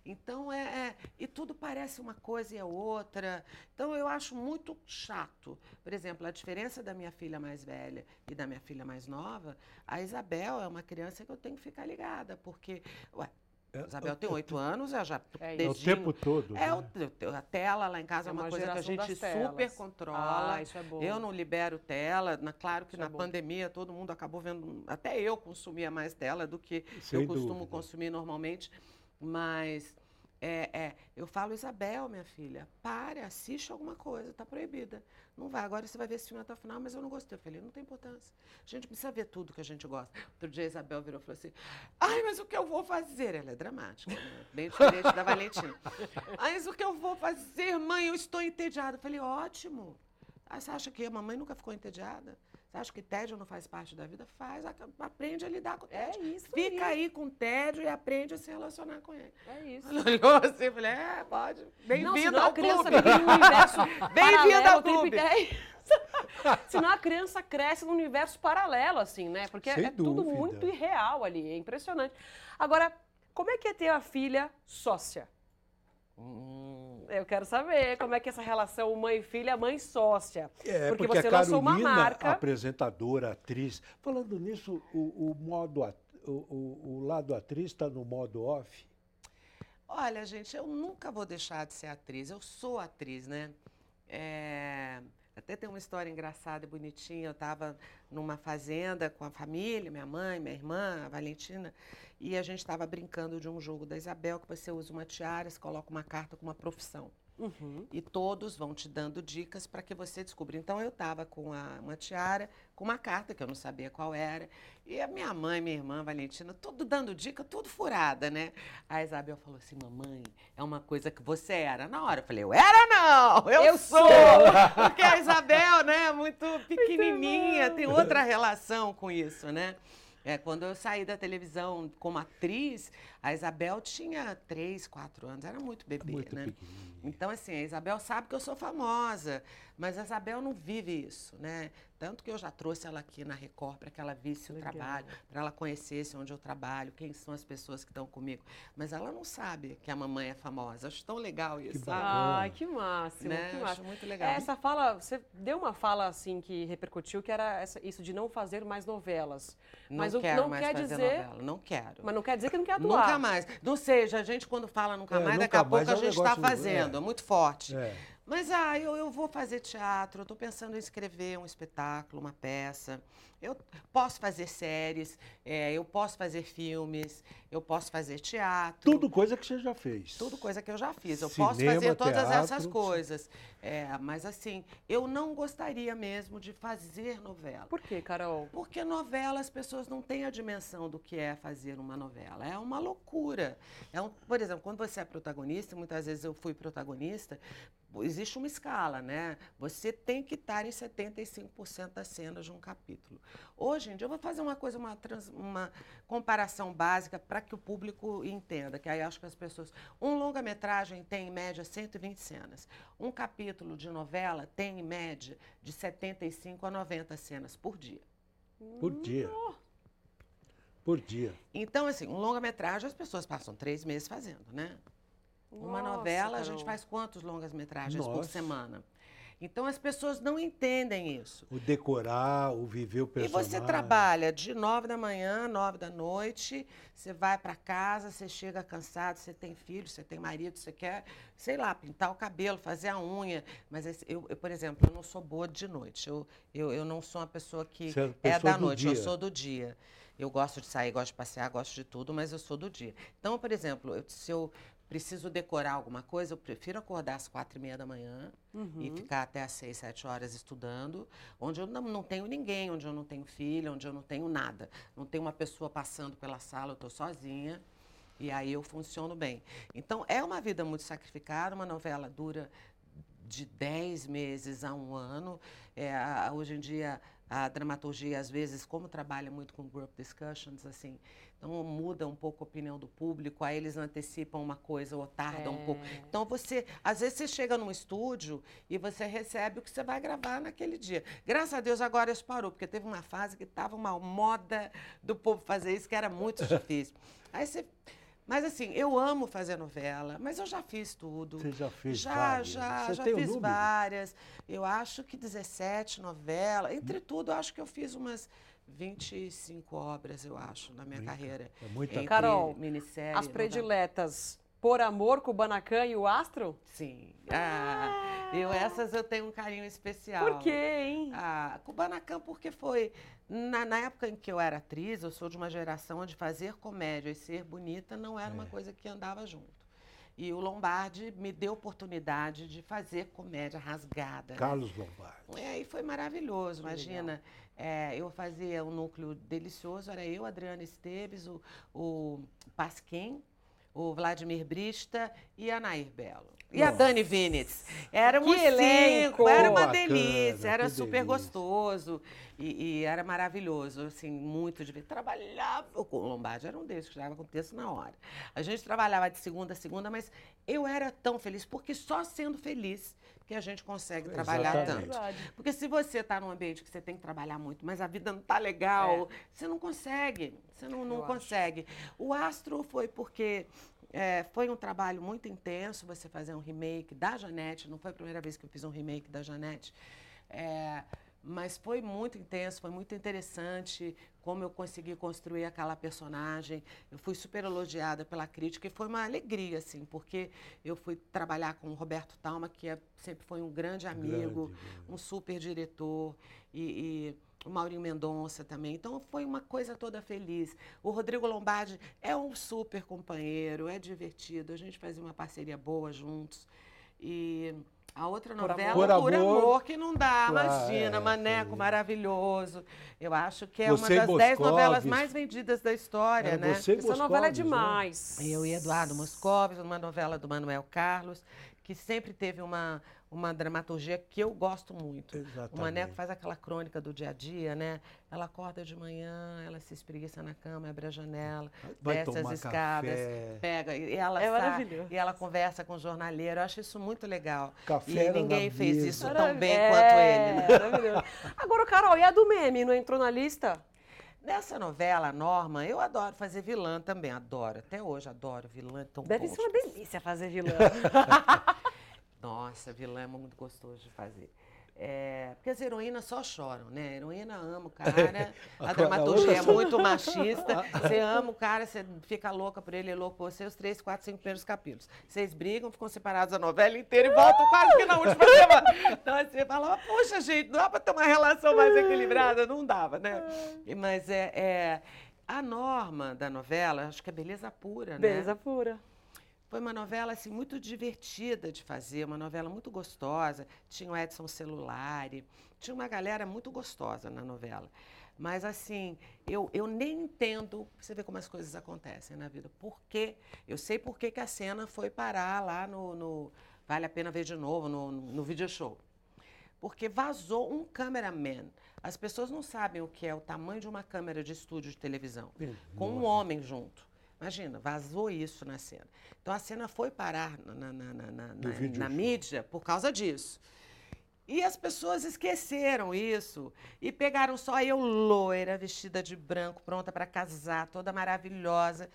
Então, é, é- E tudo parece uma coisa e é outra. Então, eu acho muito chato. Por exemplo, a diferença da minha filha mais velha e da minha filha mais nova, a Isabel é uma criança que eu tenho que ficar ligada, porque. Ué, Isabel tem oito anos, ela já. É É o dedinho- tempo todo. é, né? o, a tela lá em casa é É uma, uma coisa que a gente super controla. Ah, isso é bom. Eu não libero tela. Na, claro que Isso é na bom. pandemia todo mundo acabou vendo. Até eu consumia mais tela do que Sem eu costumo dúvida. consumir normalmente. Mas é, é, eu falo, Isabel, minha filha, pare, assiste alguma coisa, tá proibida. Não vai, agora você vai ver esse filme até o final, mas eu não gostei. Eu falei, não tem importância. A gente precisa ver tudo que a gente gosta. Outro dia a Isabel virou e falou assim: ai, mas o que eu vou fazer? Ela é dramática, né? bem diferente da Valentina. Mas o que eu vou fazer, mãe? Eu estou entediada. Eu falei, ótimo. Ah, você acha que a mamãe nunca ficou entediada? Você acha que tédio não faz parte da vida? Faz, a- aprende a lidar com o tédio. É isso Fica aí. aí com o tédio e aprende a se relacionar com ele. É isso. Ela olhou assim e falei, é, pode. Não, Bem-vindo ao a criança clube. vive num universo Bem-vindo paralelo ao clube. Senão a criança cresce num universo paralelo, assim, né? Porque Sem é tudo dúvida. muito irreal ali, é impressionante. Agora, como é que é ter uma filha sócia? Hum, eu quero saber como é que é essa relação mãe e filha, mãe sócia. É, porque, porque, você a lançou uma Carolina, marca. apresentadora, atriz. Falando nisso, o, o modo, at- o, o- o lado atriz está no modo off. Olha, gente, eu nunca vou deixar de ser atriz. Eu sou atriz, né? É, Até tem uma história engraçada e bonitinha. Eu estava numa fazenda com a família, minha mãe, minha irmã, a Valentina, e a gente estava brincando de um jogo da Isabel, que você usa uma tiara, você coloca uma carta com uma profissão. Uhum. E todos vão te dando dicas para que você descubra. Então eu estava com a- uma tiara, com uma carta que eu não sabia qual era. E a minha mãe, minha irmã, Valentina, tudo dando dica, tudo furada, né? A Isabel falou assim: mamãe, é uma coisa que você era. Na hora eu falei: eu era não, eu, Eu sou. sou. Porque a Isabel, né, é muito pequenininha, tem outra relação com isso, né? É, quando eu saí da televisão como atriz, a Isabel tinha três, quatro anos, era muito bebê, Muito né? Então, assim, a Isabel sabe que eu sou famosa, mas a Isabel não vive isso, né? Tanto que eu já trouxe ela aqui na Record para que ela visse Legal. o trabalho, para ela conhecesse onde eu trabalho, quem são as pessoas que estão comigo. Mas ela não sabe que a mamãe é famosa. Acho tão legal isso, sabe? Ai, que máximo, Né? que Acho máximo. muito legal. Essa fala, você deu uma fala assim que repercutiu, que era essa- isso de não fazer mais novelas. Não mas o- quero não mais quer fazer dizer, novela, não quero. Mas não quer dizer que não quer atuar. Nunca mais. Não seja, a gente quando fala nunca É, mais, nunca daqui a pouco é a um gente está fazendo, é. é muito forte. Mas, ah, eu, eu vou fazer teatro, eu estou pensando em escrever um espetáculo, uma peça. Eu posso fazer séries, é, eu posso fazer filmes, eu posso fazer teatro. Tudo coisa que você já fez. Tudo coisa que eu já fiz. Eu posso Cinema, fazer todas teatro. essas coisas. É, mas, assim, eu não gostaria mesmo de fazer novela. Por quê, Carol? Porque novela as pessoas não têm a dimensão do que é fazer uma novela. É uma loucura. É um, por exemplo, quando você é protagonista, muitas vezes eu fui protagonista, existe uma escala, né? Você tem que estar em 75% das cenas de um capítulo. Hoje em dia, eu vou fazer uma coisa, uma, trans- uma comparação básica para que o público entenda, que aí acho que as pessoas. Um longa-metragem tem, em média, 120 cenas. Um capítulo de novela tem, em média, de 75 a 90 cenas por dia. Por dia. Por dia. Então, assim, um longa-metragem as pessoas passam três meses fazendo, né? Uma Nossa, novela, a gente faz quantos longas-metragens por Nossa. semana? Então, as pessoas não entendem isso. O decorar, o viver o E personagem. você trabalha de nove da manhã, nove da noite, você vai para casa, você chega cansado, você tem filho, você tem marido, você quer, sei lá, pintar o cabelo, fazer a unha. Mas eu, eu, por exemplo, eu não sou boa de noite. Eu, eu, eu não sou uma pessoa que é é, pessoa da do noite, eu dia. sou do dia. Eu gosto de sair, gosto de passear, gosto de tudo, mas eu sou do dia. Então, por exemplo, eu- se eu preciso decorar alguma coisa, eu prefiro acordar às quatro e meia da manhã e Uhum. ficar até às seis, sete horas estudando, onde eu não, não tenho ninguém, onde eu não tenho filho, onde eu não tenho nada. Não tem uma pessoa passando pela sala, eu estou sozinha. E aí eu funciono bem. Então, é uma vida muito sacrificada, uma novela dura de 10 meses a um ano. É, a- hoje em dia, a dramaturgia, às vezes, como trabalha muito com group discussions, assim, então muda um pouco a opinião do público, aí eles antecipam uma coisa ou tardam um pouco. É. Então, você, às vezes, você chega num estúdio e você recebe o que você vai gravar naquele dia. Graças a Deus, agora isso parou, porque teve uma fase que estava uma moda do povo fazer isso, que era muito difícil. Aí você... Mas assim, eu amo fazer novela, mas eu já fiz tudo. Você já fez Já, várias. já, Você já fiz várias. Eu acho que 17 novelas. Entre tudo, eu acho que eu fiz umas 25 obras, eu acho, na minha carreira. É muita Entre Carol, minissérie, As prediletas, Por Amor, Kubanacan e o Astro? Sim. Ah, eu, essas eu tenho um carinho especial. Por quê, hein? Ah, Kubanacan, porque foi. Na, na época em que eu era atriz, eu sou de uma geração onde fazer comédia e ser bonita não era uma coisa que andava junto. E o Lombardi me deu oportunidade de fazer comédia rasgada. né? Carlos Lombardi. É, e foi maravilhoso, imagina. É, eu fazia um núcleo delicioso, era eu, Adriana Esteves, o, o Pasquim, o Vladimir Brista e a Nair Belo. E a Dani Vinitz. Éramos Que elenco! cinco, era uma Bacana, delícia, era super delícia. gostoso e, e era maravilhoso, assim, muito divertido. Trabalhava, com o Lombardi era um deles que já com o texto na hora. A gente trabalhava de segunda a segunda, mas eu era tão feliz, porque só sendo feliz que a gente consegue trabalhar Exatamente. tanto. Porque se você está num ambiente que você tem que trabalhar muito, mas a vida não está legal, você não consegue. Você não, não Eu acho. consegue. O Astro foi porque é, foi um trabalho muito intenso você fazer um remake da Janete. Não foi a primeira vez que eu fiz um remake da Janete. É, mas foi muito intenso, foi muito interessante como eu consegui construir aquela personagem. Eu fui super elogiada pela crítica e foi uma alegria, assim, porque eu fui trabalhar com o Roberto Talma, que é- sempre foi um grande amigo, um super diretor, e, e o Maurinho Mendonça também. Então foi uma coisa toda feliz. O Rodrigo Lombardi é um super companheiro, é divertido, a gente fazia uma parceria boa juntos. E a outra Por novela, Amor. Por Por Amor, que não dá, claro, imagina, é, Maneco foi. maravilhoso. Eu acho que é Você uma das dez Moscovis. novelas mais vendidas da história, né? você Essa novela é Moscovis, né? demais. Eu e Eduardo Moscovis, uma novela do Manuel Carlos, que sempre teve uma, uma dramaturgia que eu gosto muito. O Exatamente. Maneco faz aquela crônica do dia a dia, né? Ela acorda de manhã, ela se espreguiça na cama, abre a janela, Vai desce as escadas, café. pega e ela É sai, maravilhoso. e ela conversa com o jornaleiro. Eu acho isso muito legal. Café e ninguém fez mesa. isso Marav- tão bem é, quanto ele. Né? maravilhoso. Agora, Carol, e a do meme? Não entrou na lista? Nessa novela, Norma, eu adoro fazer vilã também, adoro. Até hoje adoro vilã. é Tão Deve bom ser uma delícia fazer vilã. Nossa, vilã é muito gostoso de fazer. É, porque as heroínas só choram, né? A heroína ama o cara, a dramaturgia é muito machista. Você ama o cara, você fica louca por ele, é louco por você, os três, quatro, cinco primeiros capítulos. Vocês brigam, ficam separados a novela inteira e voltam quase que na última semana. Então aí você fala, poxa, gente, dá pra ter uma relação mais equilibrada? Não dava, né? Mas é, é- a norma da novela, acho que é beleza pura, né? Beleza pura. Foi uma novela assim, muito divertida de fazer, uma novela muito gostosa. Tinha o Edson Celulari, tinha uma galera muito gostosa na novela. Mas assim, eu, eu nem entendo, você ver como as coisas acontecem na vida. Por quê? Eu sei por que que a cena foi parar lá no, no Vale a Pena Ver de Novo, no, no, no video show. Porque vazou um cameraman. As pessoas não sabem o que é o tamanho de uma câmera de estúdio de televisão, com um homem junto. Imagina, vazou isso na cena. Então a cena foi parar na, na, na, na, na- mídia por causa disso. E as pessoas esqueceram isso e pegaram só eu loira, vestida de branco, pronta para casar, toda maravilhosa.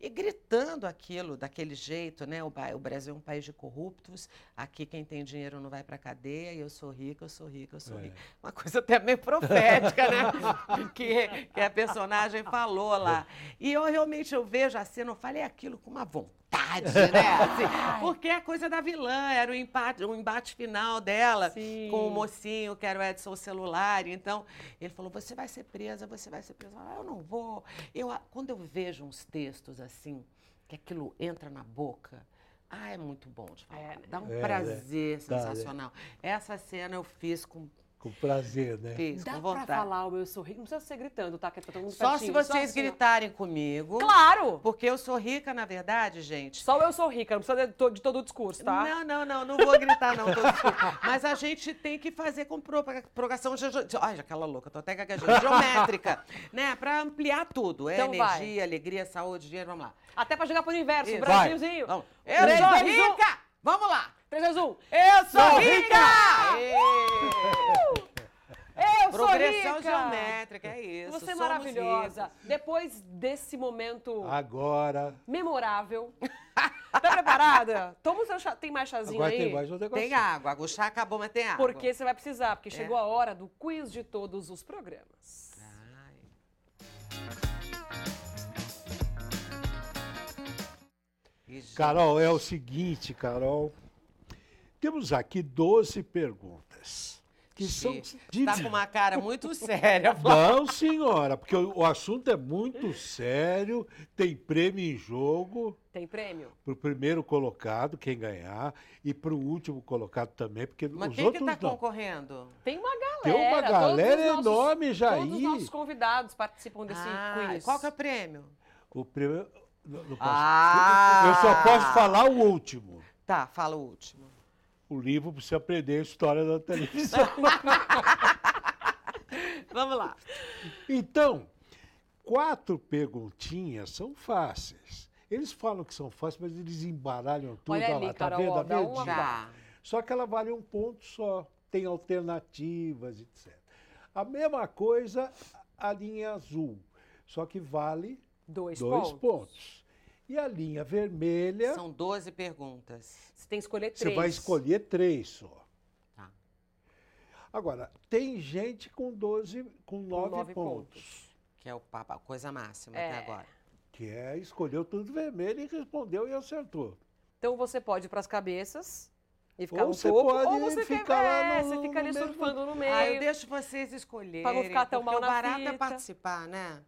E gritando aquilo daquele jeito, né? O, Brasil é um país de corruptos, aqui quem tem dinheiro não vai para cadeia, e eu sou rica, eu sou rica, eu sou É. rica. Uma coisa até meio profética, né? que, que a personagem falou lá. E eu realmente eu vejo a cena, eu falei aquilo com uma vontade, né? Assim, porque é a coisa da vilã, era o empate, o embate final dela com o mocinho, que era o Edson Celular. Então, ele falou: você vai ser presa, você vai ser presa. Eu, falei, eu não vou. Eu, a- quando eu vejo uns textos assim, que aquilo entra na boca. Ah, é muito bom de falar. Dá um É, né? prazer Dá, né? sensacional. Essa cena eu fiz com Com prazer, né? Fiz, Dá com pra vontade. falar o meu sorriso? Não precisa ser gritando, tá? Que tá todo mundo Só pertinho, se vocês assim, ó. gritarem comigo. Claro! Porque eu sou rica, na verdade, gente. Só eu sou rica, não precisa de, to- de todo o discurso, tá? Não, não, não, não vou gritar, não. Mas a gente tem que fazer com propa- propagação ge- ge- Ai, aquela louca, tô até gaguejando. Geométrica, né? Pra ampliar tudo. É Então vai. energia, alegria, saúde, dinheiro, vamos lá. Até pra jogar pro universo, Isso. Brasilzinho. Vamos. Eu Três, sou um. rica! Vamos lá! 3, 2, 1. Eu sou Sou rica! rica! Ê! Eu sou Progressão rica! geométrica, é isso. Você é maravilhosa. ricos. Depois desse momento Agora. memorável. tá preparada? Toma o seu chá. Tem mais chazinho Agora aí? tem mais um. Tem água. O chá acabou, mas tem água. Porque você vai precisar, porque É. chegou a hora do quiz de todos os programas. Carol, é o seguinte, Carol. Temos aqui 12 perguntas. Que são de... Tá com uma cara muito séria. Não, senhora, porque o, o assunto é muito sério, tem prêmio em jogo Tem prêmio? para o primeiro colocado, quem ganhar, e para o último colocado também, porque Mas os quem que outros tá não. concorrendo? Tem uma galera. Tem uma todos galera os nossos- enorme já Todos os nossos convidados participam desse Ah, quiz. qual que é o prêmio? O prêmio, Não, não posso. Ah! Eu só posso falar o último. Tá, fala o último. O livro para você aprender a história da televisão. Vamos lá. Então, quatro perguntinhas são fáceis. Eles falam que são fáceis, mas eles embaralham tudo. Olha Olha ali, lá, tá Carol, vendo? dá uma. Já. Só que ela vale um ponto só. Tem alternativas, etc. A mesma coisa a linha azul. Só que vale Dois, dois pontos. pontos. E a linha vermelha, São 12 perguntas. Você tem que escolher você três. vai escolher três só. Tá. Agora, tem gente com 12, com 9 nove pontos. Que é o papo, a coisa máxima É. até agora. Que é, escolheu tudo vermelho e respondeu e acertou. Então você pode ir para as cabeças e ficar Ou no você topo, pode ou você ficar fica, lá é, no- você fica ali no mesmo- surfando no meio. Ah, eu deixo vocês escolherem. Pra não ficar tão mal na o barato é participar, né?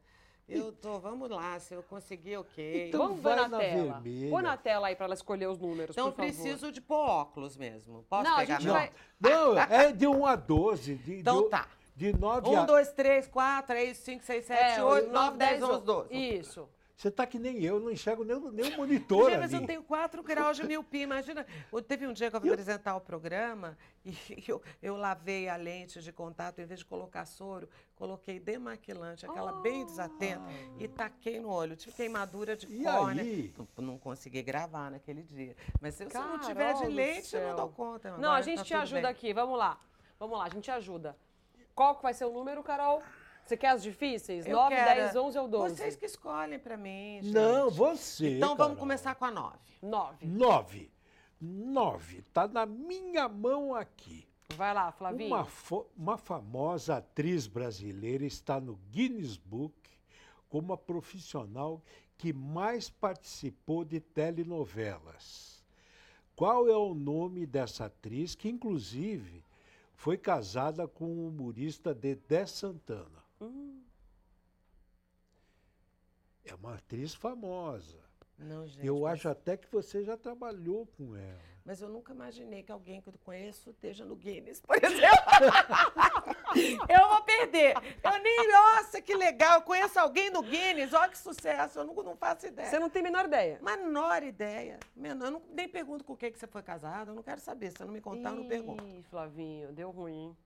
Eu tô, vamos lá, se eu conseguir, ok. Então Vamos vai ver na, na tela. vermelha. Põe na tela aí para ela escolher os números, então eu por favor. preciso de pôr óculos mesmo. Posso Não, a pegar gente meu? vai- Não, é de 1 a 12. De, Então de, tá. De 9 a... Um, dois, três, quatro, três, cinco, seis, sete, É, oito, o nove, dez, onze, onze. doze. Isso. Você tá que nem eu, não enxergo nem, o- nem o monitor Gente, mas ali. eu tenho 4 graus de miopia. Imagina, eu- teve um dia que eu fui apresentar o programa e eu, eu lavei a lente de contato, em vez de colocar soro, coloquei demaquilante, aquela bem desatenta, e taquei no olho. Tive queimadura de E córnea. aí? Não, não consegui gravar naquele dia. Mas se, eu- se eu não tiver Carol de do lente, eu não dou conta. Não, a gente tá te ajuda bem. aqui. Vamos lá. Vamos lá, a gente ajuda. Qual que vai ser o número, Carol? Você quer as difíceis? Eu 9, quero. 10, 11 ou 12? Vocês que escolhem pra mim, gente. Não, você. Então vamos Carol. começar com a 9. 9. 9. 9. Tá na minha mão aqui. Vai lá, Flavinho. Uma, uma famosa atriz brasileira está no Guinness Book como a profissional que mais participou de telenovelas. Qual é o nome dessa atriz que, inclusive, foi casada com o humorista Dedé Santana? Hum. É uma atriz famosa. Não, gente. Eu mas- acho até que você já trabalhou com ela. Mas eu nunca imaginei que alguém que eu conheço esteja no Guinness, por exemplo. eu vou perder. Eu nem, nossa, que legal. Eu conheço alguém no Guinness, olha que sucesso. Eu não, não faço ideia. Você não tem a menor ideia. Menor ideia. Menor, eu não, nem pergunto com quem que você foi casado. Eu não quero saber. Se você não me contar, eu não pergunto. Ih, Flavinho, deu ruim.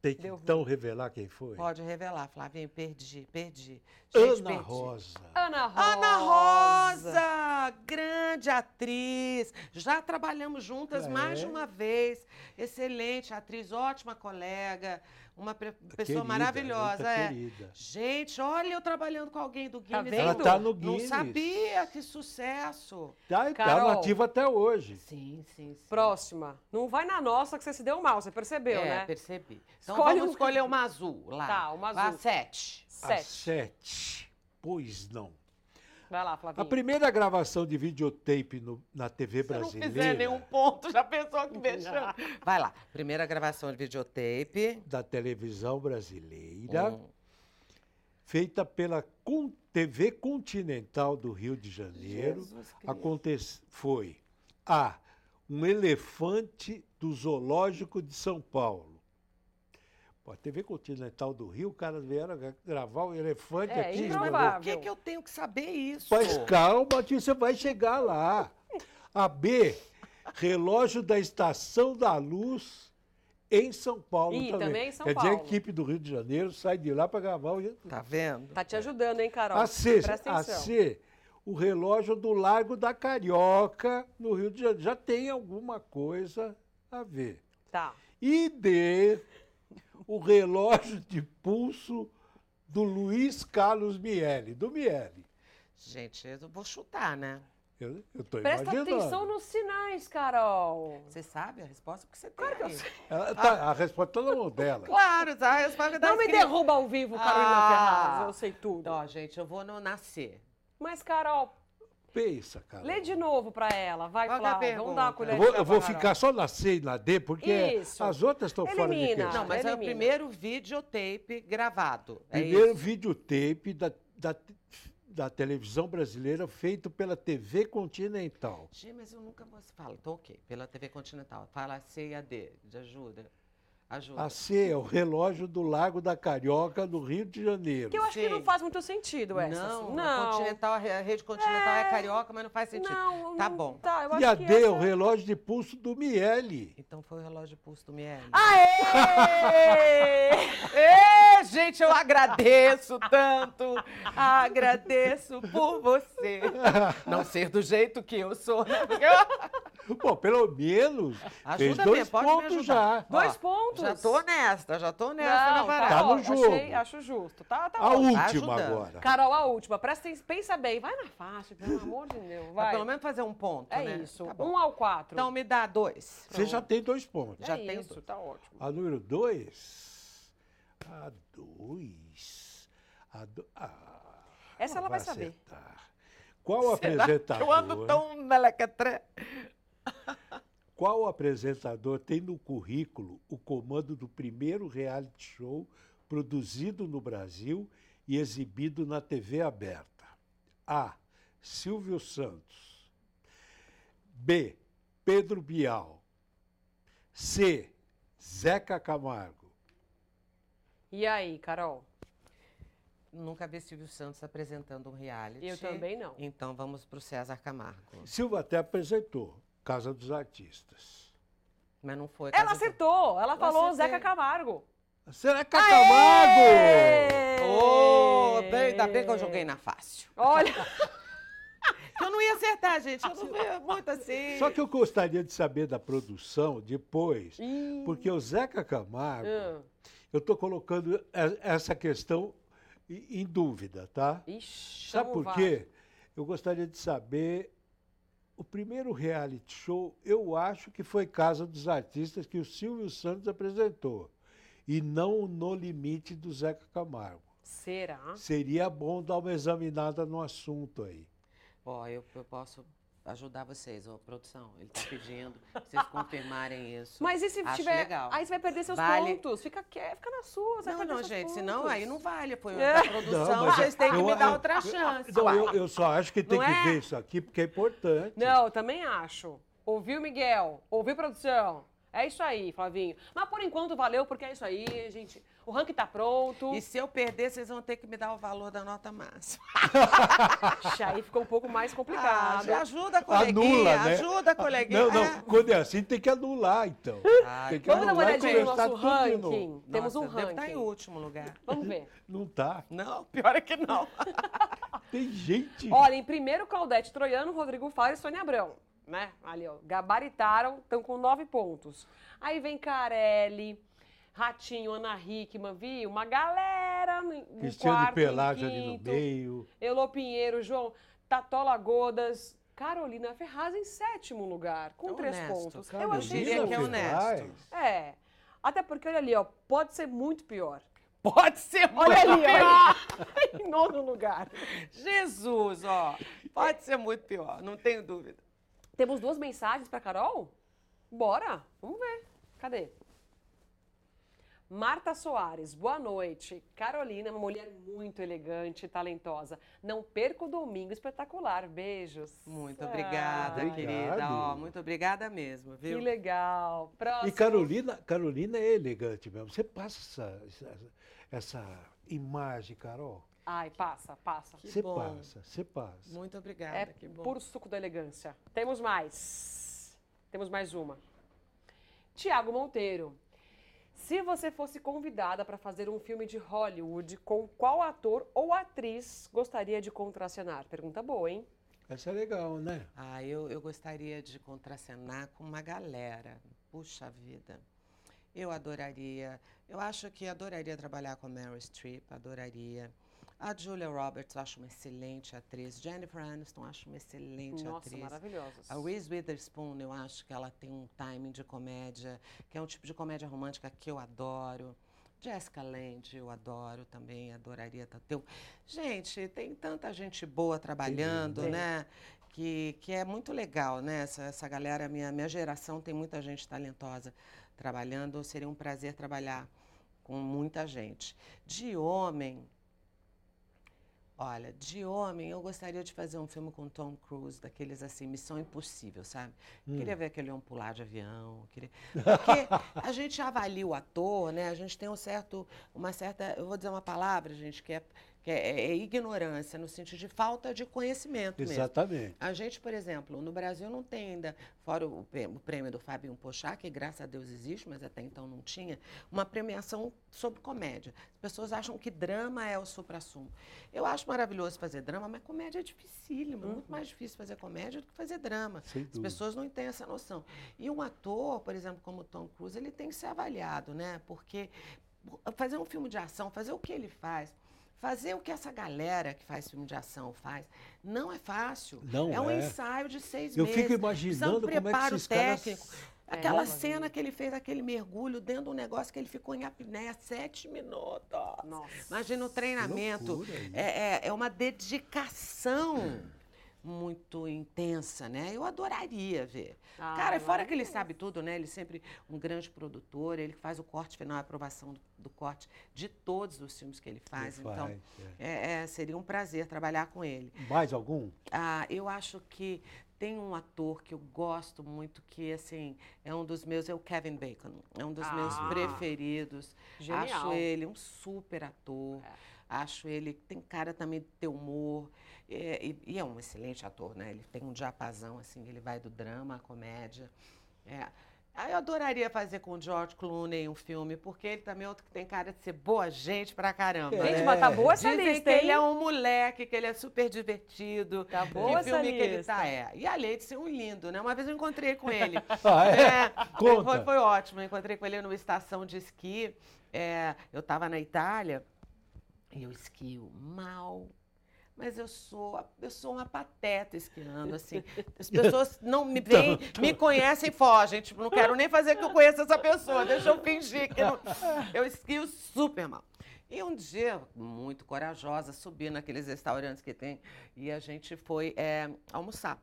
Tem que Deu então revelar quem foi? Pode revelar, Flavinho. Perdi, perdi. Gente, Ana perdi. Rosa. Ana Rosa. Ana Rosa, grande atriz. Já trabalhamos juntas É. mais de uma vez. Excelente atriz, ótima colega, uma pre- pessoa Querida, maravilhosa. é. querida. Gente, olha eu trabalhando com alguém do Tá Guinness. vendo? Ela tá no Não Guinness. sabia, que sucesso. Tá, tá Carol. nativa até hoje. Sim, sim, sim. Próxima. Não vai na nossa que você se deu mal, você percebeu, é, né? percebi. Então Escolhe vamos um- escolher uma azul lá. Tá, uma A azul. sete. A Sete. sete. Pois não. Vai lá, A Flavinho. primeira gravação de videotape no- na TV Se não brasileira fizer nenhum ponto, já pensou que mexeu. Vai lá. Primeira gravação de videotape. da televisão brasileira, Hum. feita pela Con- TV Continental do Rio de Janeiro, aconte- foi A. Um elefante do Zoológico de São Paulo. Pô, a TV Continental do Rio, o cara vieram gra- gravar o elefante É, aqui. improvável. Por que, que eu tenho que saber isso? Mas calma que você vai chegar lá. A B, relógio da Estação da Luz em São Paulo Ih, também. também em São Quer dizer, Paulo. a equipe do Rio de Janeiro sai de lá para gravar o... Tá vendo? Tá te ajudando, hein, Carol? A C, Presta a atenção. C, o relógio do Largo da Carioca, no Rio de Janeiro. Já tem alguma coisa a ver. Tá. E D, o relógio de pulso do Luiz Carlos Miele, do Miele. Gente, eu vou chutar, né? Eu estou Presta imaginando. atenção nos sinais, Carol. Você sabe a resposta? Porque você tem aí. Ela tá- a resposta está na mão dela. Claro, a resposta tá Não me escrita. derruba ao vivo, Carolina Ah. Ferraz. Eu sei tudo. Ó, gente, eu vou no nascer. Mas, Carol, Pensa, cara. lê de novo pra ela. Vai, que é. Vamos dar uma colher Eu de vou, chá eu vou ficar só na C e na D, porque Isso. as outras estão fora de Elimina. questão. Não, mas é o elimina. primeiro videotape gravado. É Primeiro isso. videotape da, da, da televisão brasileira feito pela TV Continental. Gente, mas eu nunca vou... Fala, então ok. Pela TV Continental. Fala C e a D, de ajuda. Ajuda. A C é o relógio do Lago da Carioca, no Rio de Janeiro. Que eu acho que não faz muito sentido essa. Não, não. A, continental, a rede continental é, carioca, mas não faz sentido. Não, tá não- bom. Tá, eu E a que D é o relógio de pulso do Miele. Então foi o relógio de pulso do Miele. Aê! Ê, gente, eu agradeço tanto. Agradeço por você. Não ser do jeito que eu sou, né? Pô, pelo menos fez Ajuda dois mesmo, pode me pontos ajudar. já. Dois Ó, pontos. Já tô nesta, já tô nessa Não, na tá, parada. Tá no jogo. Achei, acho justo. Tá, tá A ótimo. última ajudando. agora. Carol, a última. Presta atenção, pensa bem. Vai na faixa, pelo amor de Deus. Mas Vai. pelo menos fazer um ponto, É né? isso. Tá bom. um ao quatro. Então me dá dois. Você já tem dois pontos. já é tenho isso, dois. tá ótimo. A número dois. A dois. A do... ah, Essa ela vai saber. acertar. Qual Será apresentador? que Eu ando tão melequetré. Qual apresentador tem no currículo o comando do primeiro reality show produzido no Brasil e exibido na TV aberta? A. Silvio Santos. B. Pedro Bial. C. Zeca Camargo. E aí, Carol? Nunca vi Silvio Santos apresentando um reality. Eu também não. Então vamos pro César Camargo. Silvio até apresentou Casa dos Artistas. Mas não foi. Ela Casa do- acertou. Ela Eu falou acertei. Zeca Camargo. Zeca Camargo! Ô, bem, ainda bem que eu joguei na fácil. Olha, Que eu não ia acertar, gente. Eu não ia muito assim. Só que eu gostaria de saber da produção depois, Ih. porque o Zeca Camargo, Ah. eu estou colocando essa questão em dúvida, tá? Ixi, Sabe por vai. quê? Eu gostaria de saber. O primeiro reality show, eu acho que foi Casa dos Artistas que o Silvio Santos apresentou. E não o No Limite do Zeca Camargo. Será? Seria bom dar uma examinada no assunto aí. Ó, eu, eu posso ajudar vocês, ó, produção. Ele tá pedindo pra vocês confirmarem isso. Mas e se Acho tiver. legal. Aí você vai perder seus Vale. pontos. Fica, fica na sua. Você Não, não, gente, pontos. senão aí não vale. Foi É. da produção, mas vocês têm que eu- me dar eu- outra eu- chance. Não, uai. eu, eu só acho que tem Não que é? ver isso aqui porque é importante. Não, eu também acho. Ouviu, Miguel? Ouviu, produção? É isso aí, Flavinho. Mas por enquanto valeu, porque é isso aí, gente. O ranking tá pronto. E se eu perder, vocês vão ter que me dar o valor da nota máxima. Ixi, aí fica um pouco mais Ah, complicado. ajuda, coleguinha. Anula, né? Ajuda, coleguinha. Não, não, É. quando é assim tem que anular, então. Ai, tem que Vamos dar uma anular olhadinha no nosso ranking. novo. Temos um Deve ranking. estar em último lugar. Vamos ver. Não tá. Não, pior é que não. Tem gente. Olha, em primeiro, Claudete Troiano, Rodrigo Faro e Sônia Abrão. Né? Ali, ó. Gabaritaram, estão com nove pontos. Aí vem Carelli, Ratinho, Ana Hickman, viu? Uma galera no, no Cristiano de quarto, Pelágio em ali no quinto. meio. Elô Pinheiro, João Tatola Godas, Carolina Ferraz em sétimo lugar, com três Honesto. pontos. Eu achei que é honesto. É. Até porque, olha ali, ó, pode ser muito pior. Pode ser muito Olha ali, pior. ó. em nono lugar. Jesus, ó. Pode ser muito pior, não tenho dúvida. Temos duas mensagens para Carol? Bora, vamos ver. Cadê? Marta Soares, boa noite. Carolina, uma mulher muito elegante e talentosa. Não perca o domingo espetacular. Beijos. Muito obrigada, Ai, querida. Ó, muito obrigada mesmo, Que viu? legal. Próximo. E Carolina, Carolina é elegante mesmo. Você passa essa, essa, essa imagem, Carol. Ai, passa, passa. Você bom. passa, você passa. Muito obrigada, É que bom. puro suco da elegância. Temos mais. Temos mais uma. Tiago Monteiro. Se você fosse convidada para fazer um filme de Hollywood, com qual ator ou atriz gostaria de contracenar? Pergunta boa, hein? Essa é legal, né? Ah, eu, eu gostaria de contracenar com uma galera. Puxa vida. Eu adoraria. Eu acho que adoraria trabalhar com a Meryl Streep, adoraria. A Julia Roberts, eu acho uma excelente atriz. Jennifer Aniston, acho uma excelente Nossa, atriz. maravilhosas. A Reese Witherspoon, eu acho que ela tem um timing de comédia, que é um tipo de comédia romântica que eu adoro. Jessica Lange, eu adoro também, adoraria ta- ter. um- Gente, tem tanta gente boa trabalhando, Tem. né? Que, que é muito legal, né? Essa, essa galera, minha, minha geração tem muita gente talentosa trabalhando. Seria um prazer trabalhar com muita gente. De homem, Olha, de homem, eu gostaria de fazer um filme com Tom Cruise, daqueles assim, Missão Impossível, sabe? Hum. Queria ver aquele homem pular de avião. Queria... Porque a gente avalia o ator, né? A gente tem um certo, uma certa, eu vou dizer uma palavra, gente, que é, é, é ignorância, no sentido de falta de conhecimento mesmo. Exatamente. A gente, por exemplo, no Brasil não tem ainda, fora o, o prêmio do Fabinho Pochá, que graças a Deus existe, mas até então não tinha, uma premiação sobre comédia. As pessoas acham que drama é o supra-sumo. Eu acho maravilhoso fazer drama, mas comédia é dificílimo, é muito mais difícil fazer comédia do que fazer drama. Sem As dúvida. pessoas não têm essa noção. E um ator, por exemplo, como Tom Cruise, ele tem que ser avaliado, né? Porque fazer um filme de ação, fazer o que ele faz, fazer o que essa galera que faz filme de ação faz, não é fácil. Não é um é. ensaio de seis Eu meses. fico Precisa imaginando um como é que preparo esses caras- técnico. É, Aquela imagino. cena que ele fez aquele mergulho dentro de um negócio que ele ficou em apneia sete minutos. Imagina o treinamento. É, é, é uma dedicação muito intensa, né? Eu adoraria ver. Ah, Cara, fora que ele sabe tudo, né? Ele é sempre um grande produtor, ele faz o corte final, a aprovação do, do corte de todos os filmes que ele faz. Ele então, faz, é, é, seria um prazer trabalhar com ele. Mais algum? Ah, eu acho que tem um ator que eu gosto muito, que assim, é um dos meus, é o Kevin Bacon. É um dos meus Ah. preferidos. Genial. Acho ele um super ator. Acho ele, tem cara também de ter humor. é, e, e é um excelente ator, né? Ele tem um diapasão, assim, ele vai do drama à comédia. É. Ah, eu adoraria fazer com o George Clooney um filme, porque ele também é outro que tem cara de ser boa gente pra caramba. Gente, mas tá boa essa Dizem lista, que ele hein? é um moleque, que ele é super divertido. Tá boa que filme essa que ele lista. tá, é. E além de ser um lindo, né? Uma vez eu encontrei com ele. Ah, é? Conta. Foi, foi ótimo. Eu encontrei com ele numa estação de esqui. É, eu estava na Itália eu esquio mal. Mas eu sou, eu sou uma pateta esquiando, assim. As pessoas não me veem, Então, me conhecem e fogem. Tipo, não quero nem fazer que eu conheça essa pessoa. Deixa eu fingir que não... Eu esquio super mal. E um dia, muito corajosa, subi naqueles restaurantes que tem e a gente foi é, almoçar.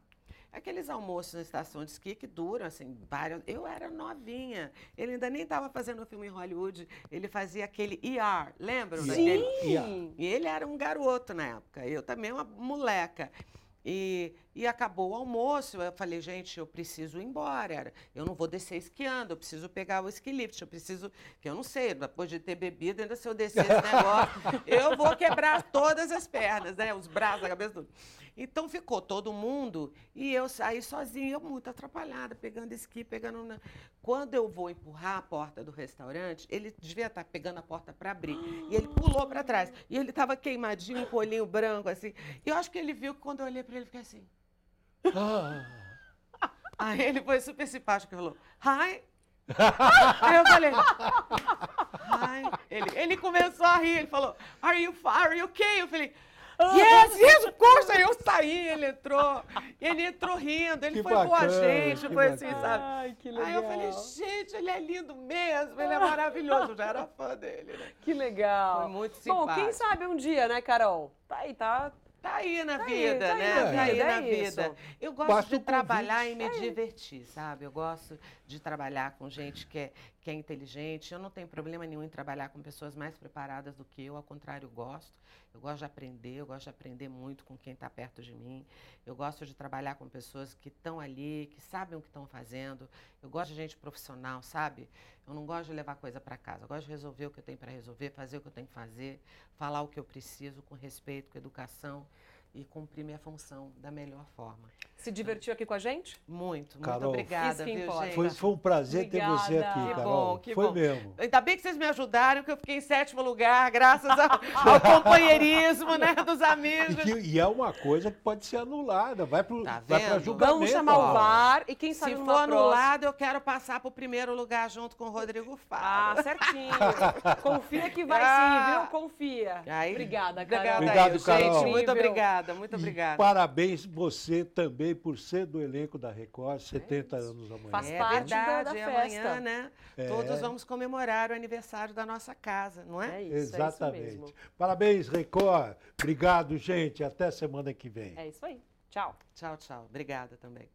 Aqueles almoços na estação de esqui que duram, assim, várias... Eu era novinha. Ele ainda nem estava fazendo o filme em Hollywood. Ele fazia aquele ER, lembram Sim. daquele? E ele era um garoto na época. Eu também uma moleca. E, e acabou o almoço, eu falei, gente, eu preciso ir embora. Eu não vou descer esquiando, eu preciso pegar o ski lift, eu preciso, que eu não sei, depois de ter bebido, ainda se eu descer esse negócio, eu vou quebrar todas as pernas, né? Os braços, a cabeça, tudo. Então ficou todo mundo e eu saí sozinha, eu muito atrapalhada, pegando esqui, pegando. Quando eu vou empurrar a porta do restaurante, ele devia estar pegando a porta para abrir. E ele pulou para trás. E ele estava queimadinho, com o olhinho branco, assim. E eu acho que ele viu que quando eu olhei para ele, eu fiquei assim. Aí ele foi super simpático e falou, hi. Aí eu falei, hi. Ele, ele começou a rir, ele falou, are you, are you okay? Eu falei, yes, yes, of course. Aí eu saí, ele entrou. Ele entrou rindo, ele Que foi boa bacana, gente, foi assim, bacana. sabe? Ai, que Aí eu falei, legal. gente, ele é lindo mesmo, ele é maravilhoso. Eu já era fã dele, né? Que legal. Foi muito Bom, quem simpático. sabe um dia, né, Carol? Tá aí, tá. Tá aí na Tá aí, vida, tá aí né? na Tá aí vida, na é isso. vida. Eu gosto de o convite. trabalhar e me É. divertir, sabe? Eu gosto de trabalhar com gente que é, que é inteligente. Eu não tenho problema nenhum em trabalhar com pessoas mais preparadas do que eu, ao contrário, eu gosto. Eu gosto de aprender, eu gosto de aprender muito com quem está perto de mim. Eu gosto de trabalhar com pessoas que estão ali, que sabem o que estão fazendo. Eu gosto de gente profissional, sabe? Eu não gosto de levar coisa para casa. Eu gosto de resolver o que eu tenho para resolver, fazer o que eu tenho que fazer, falar o que eu preciso com respeito, com educação e cumprir minha função da melhor forma. Se divertiu aqui com a gente? Muito, muito Carol, obrigada, Isso que viu? Foi, foi um prazer ter você Obrigada. aqui, Que Carol. bom, que foi bom. mesmo. Ainda bem que vocês me ajudaram, que eu fiquei em sétimo lugar, graças ao, ao companheirismo né, dos E, amigos. que- e é uma coisa que pode ser anulada, vai para Tá vai julgamento. Vamos chamar o. VAR e quem Se sabe for numa próxima. anulado, eu quero passar para o primeiro lugar junto com o Rodrigo Faro. Ah, certinho. Confia que vai Ah. sim, viu? Confia. Aí, obrigada, Carol. Obrigada, Obrigado, aí, Carol. gente. Muito Incrível obrigada, muito obrigada. E parabéns você também por ser do elenco da Record, 70 é anos amanhã. Faz é parte verdade, da, da festa. né? É. Todos vamos comemorar o aniversário da nossa casa, não é? é isso, é Exatamente. Isso parabéns, Record. Obrigado, gente. Até semana que vem. É isso aí. Tchau. Tchau, tchau. Obrigada também.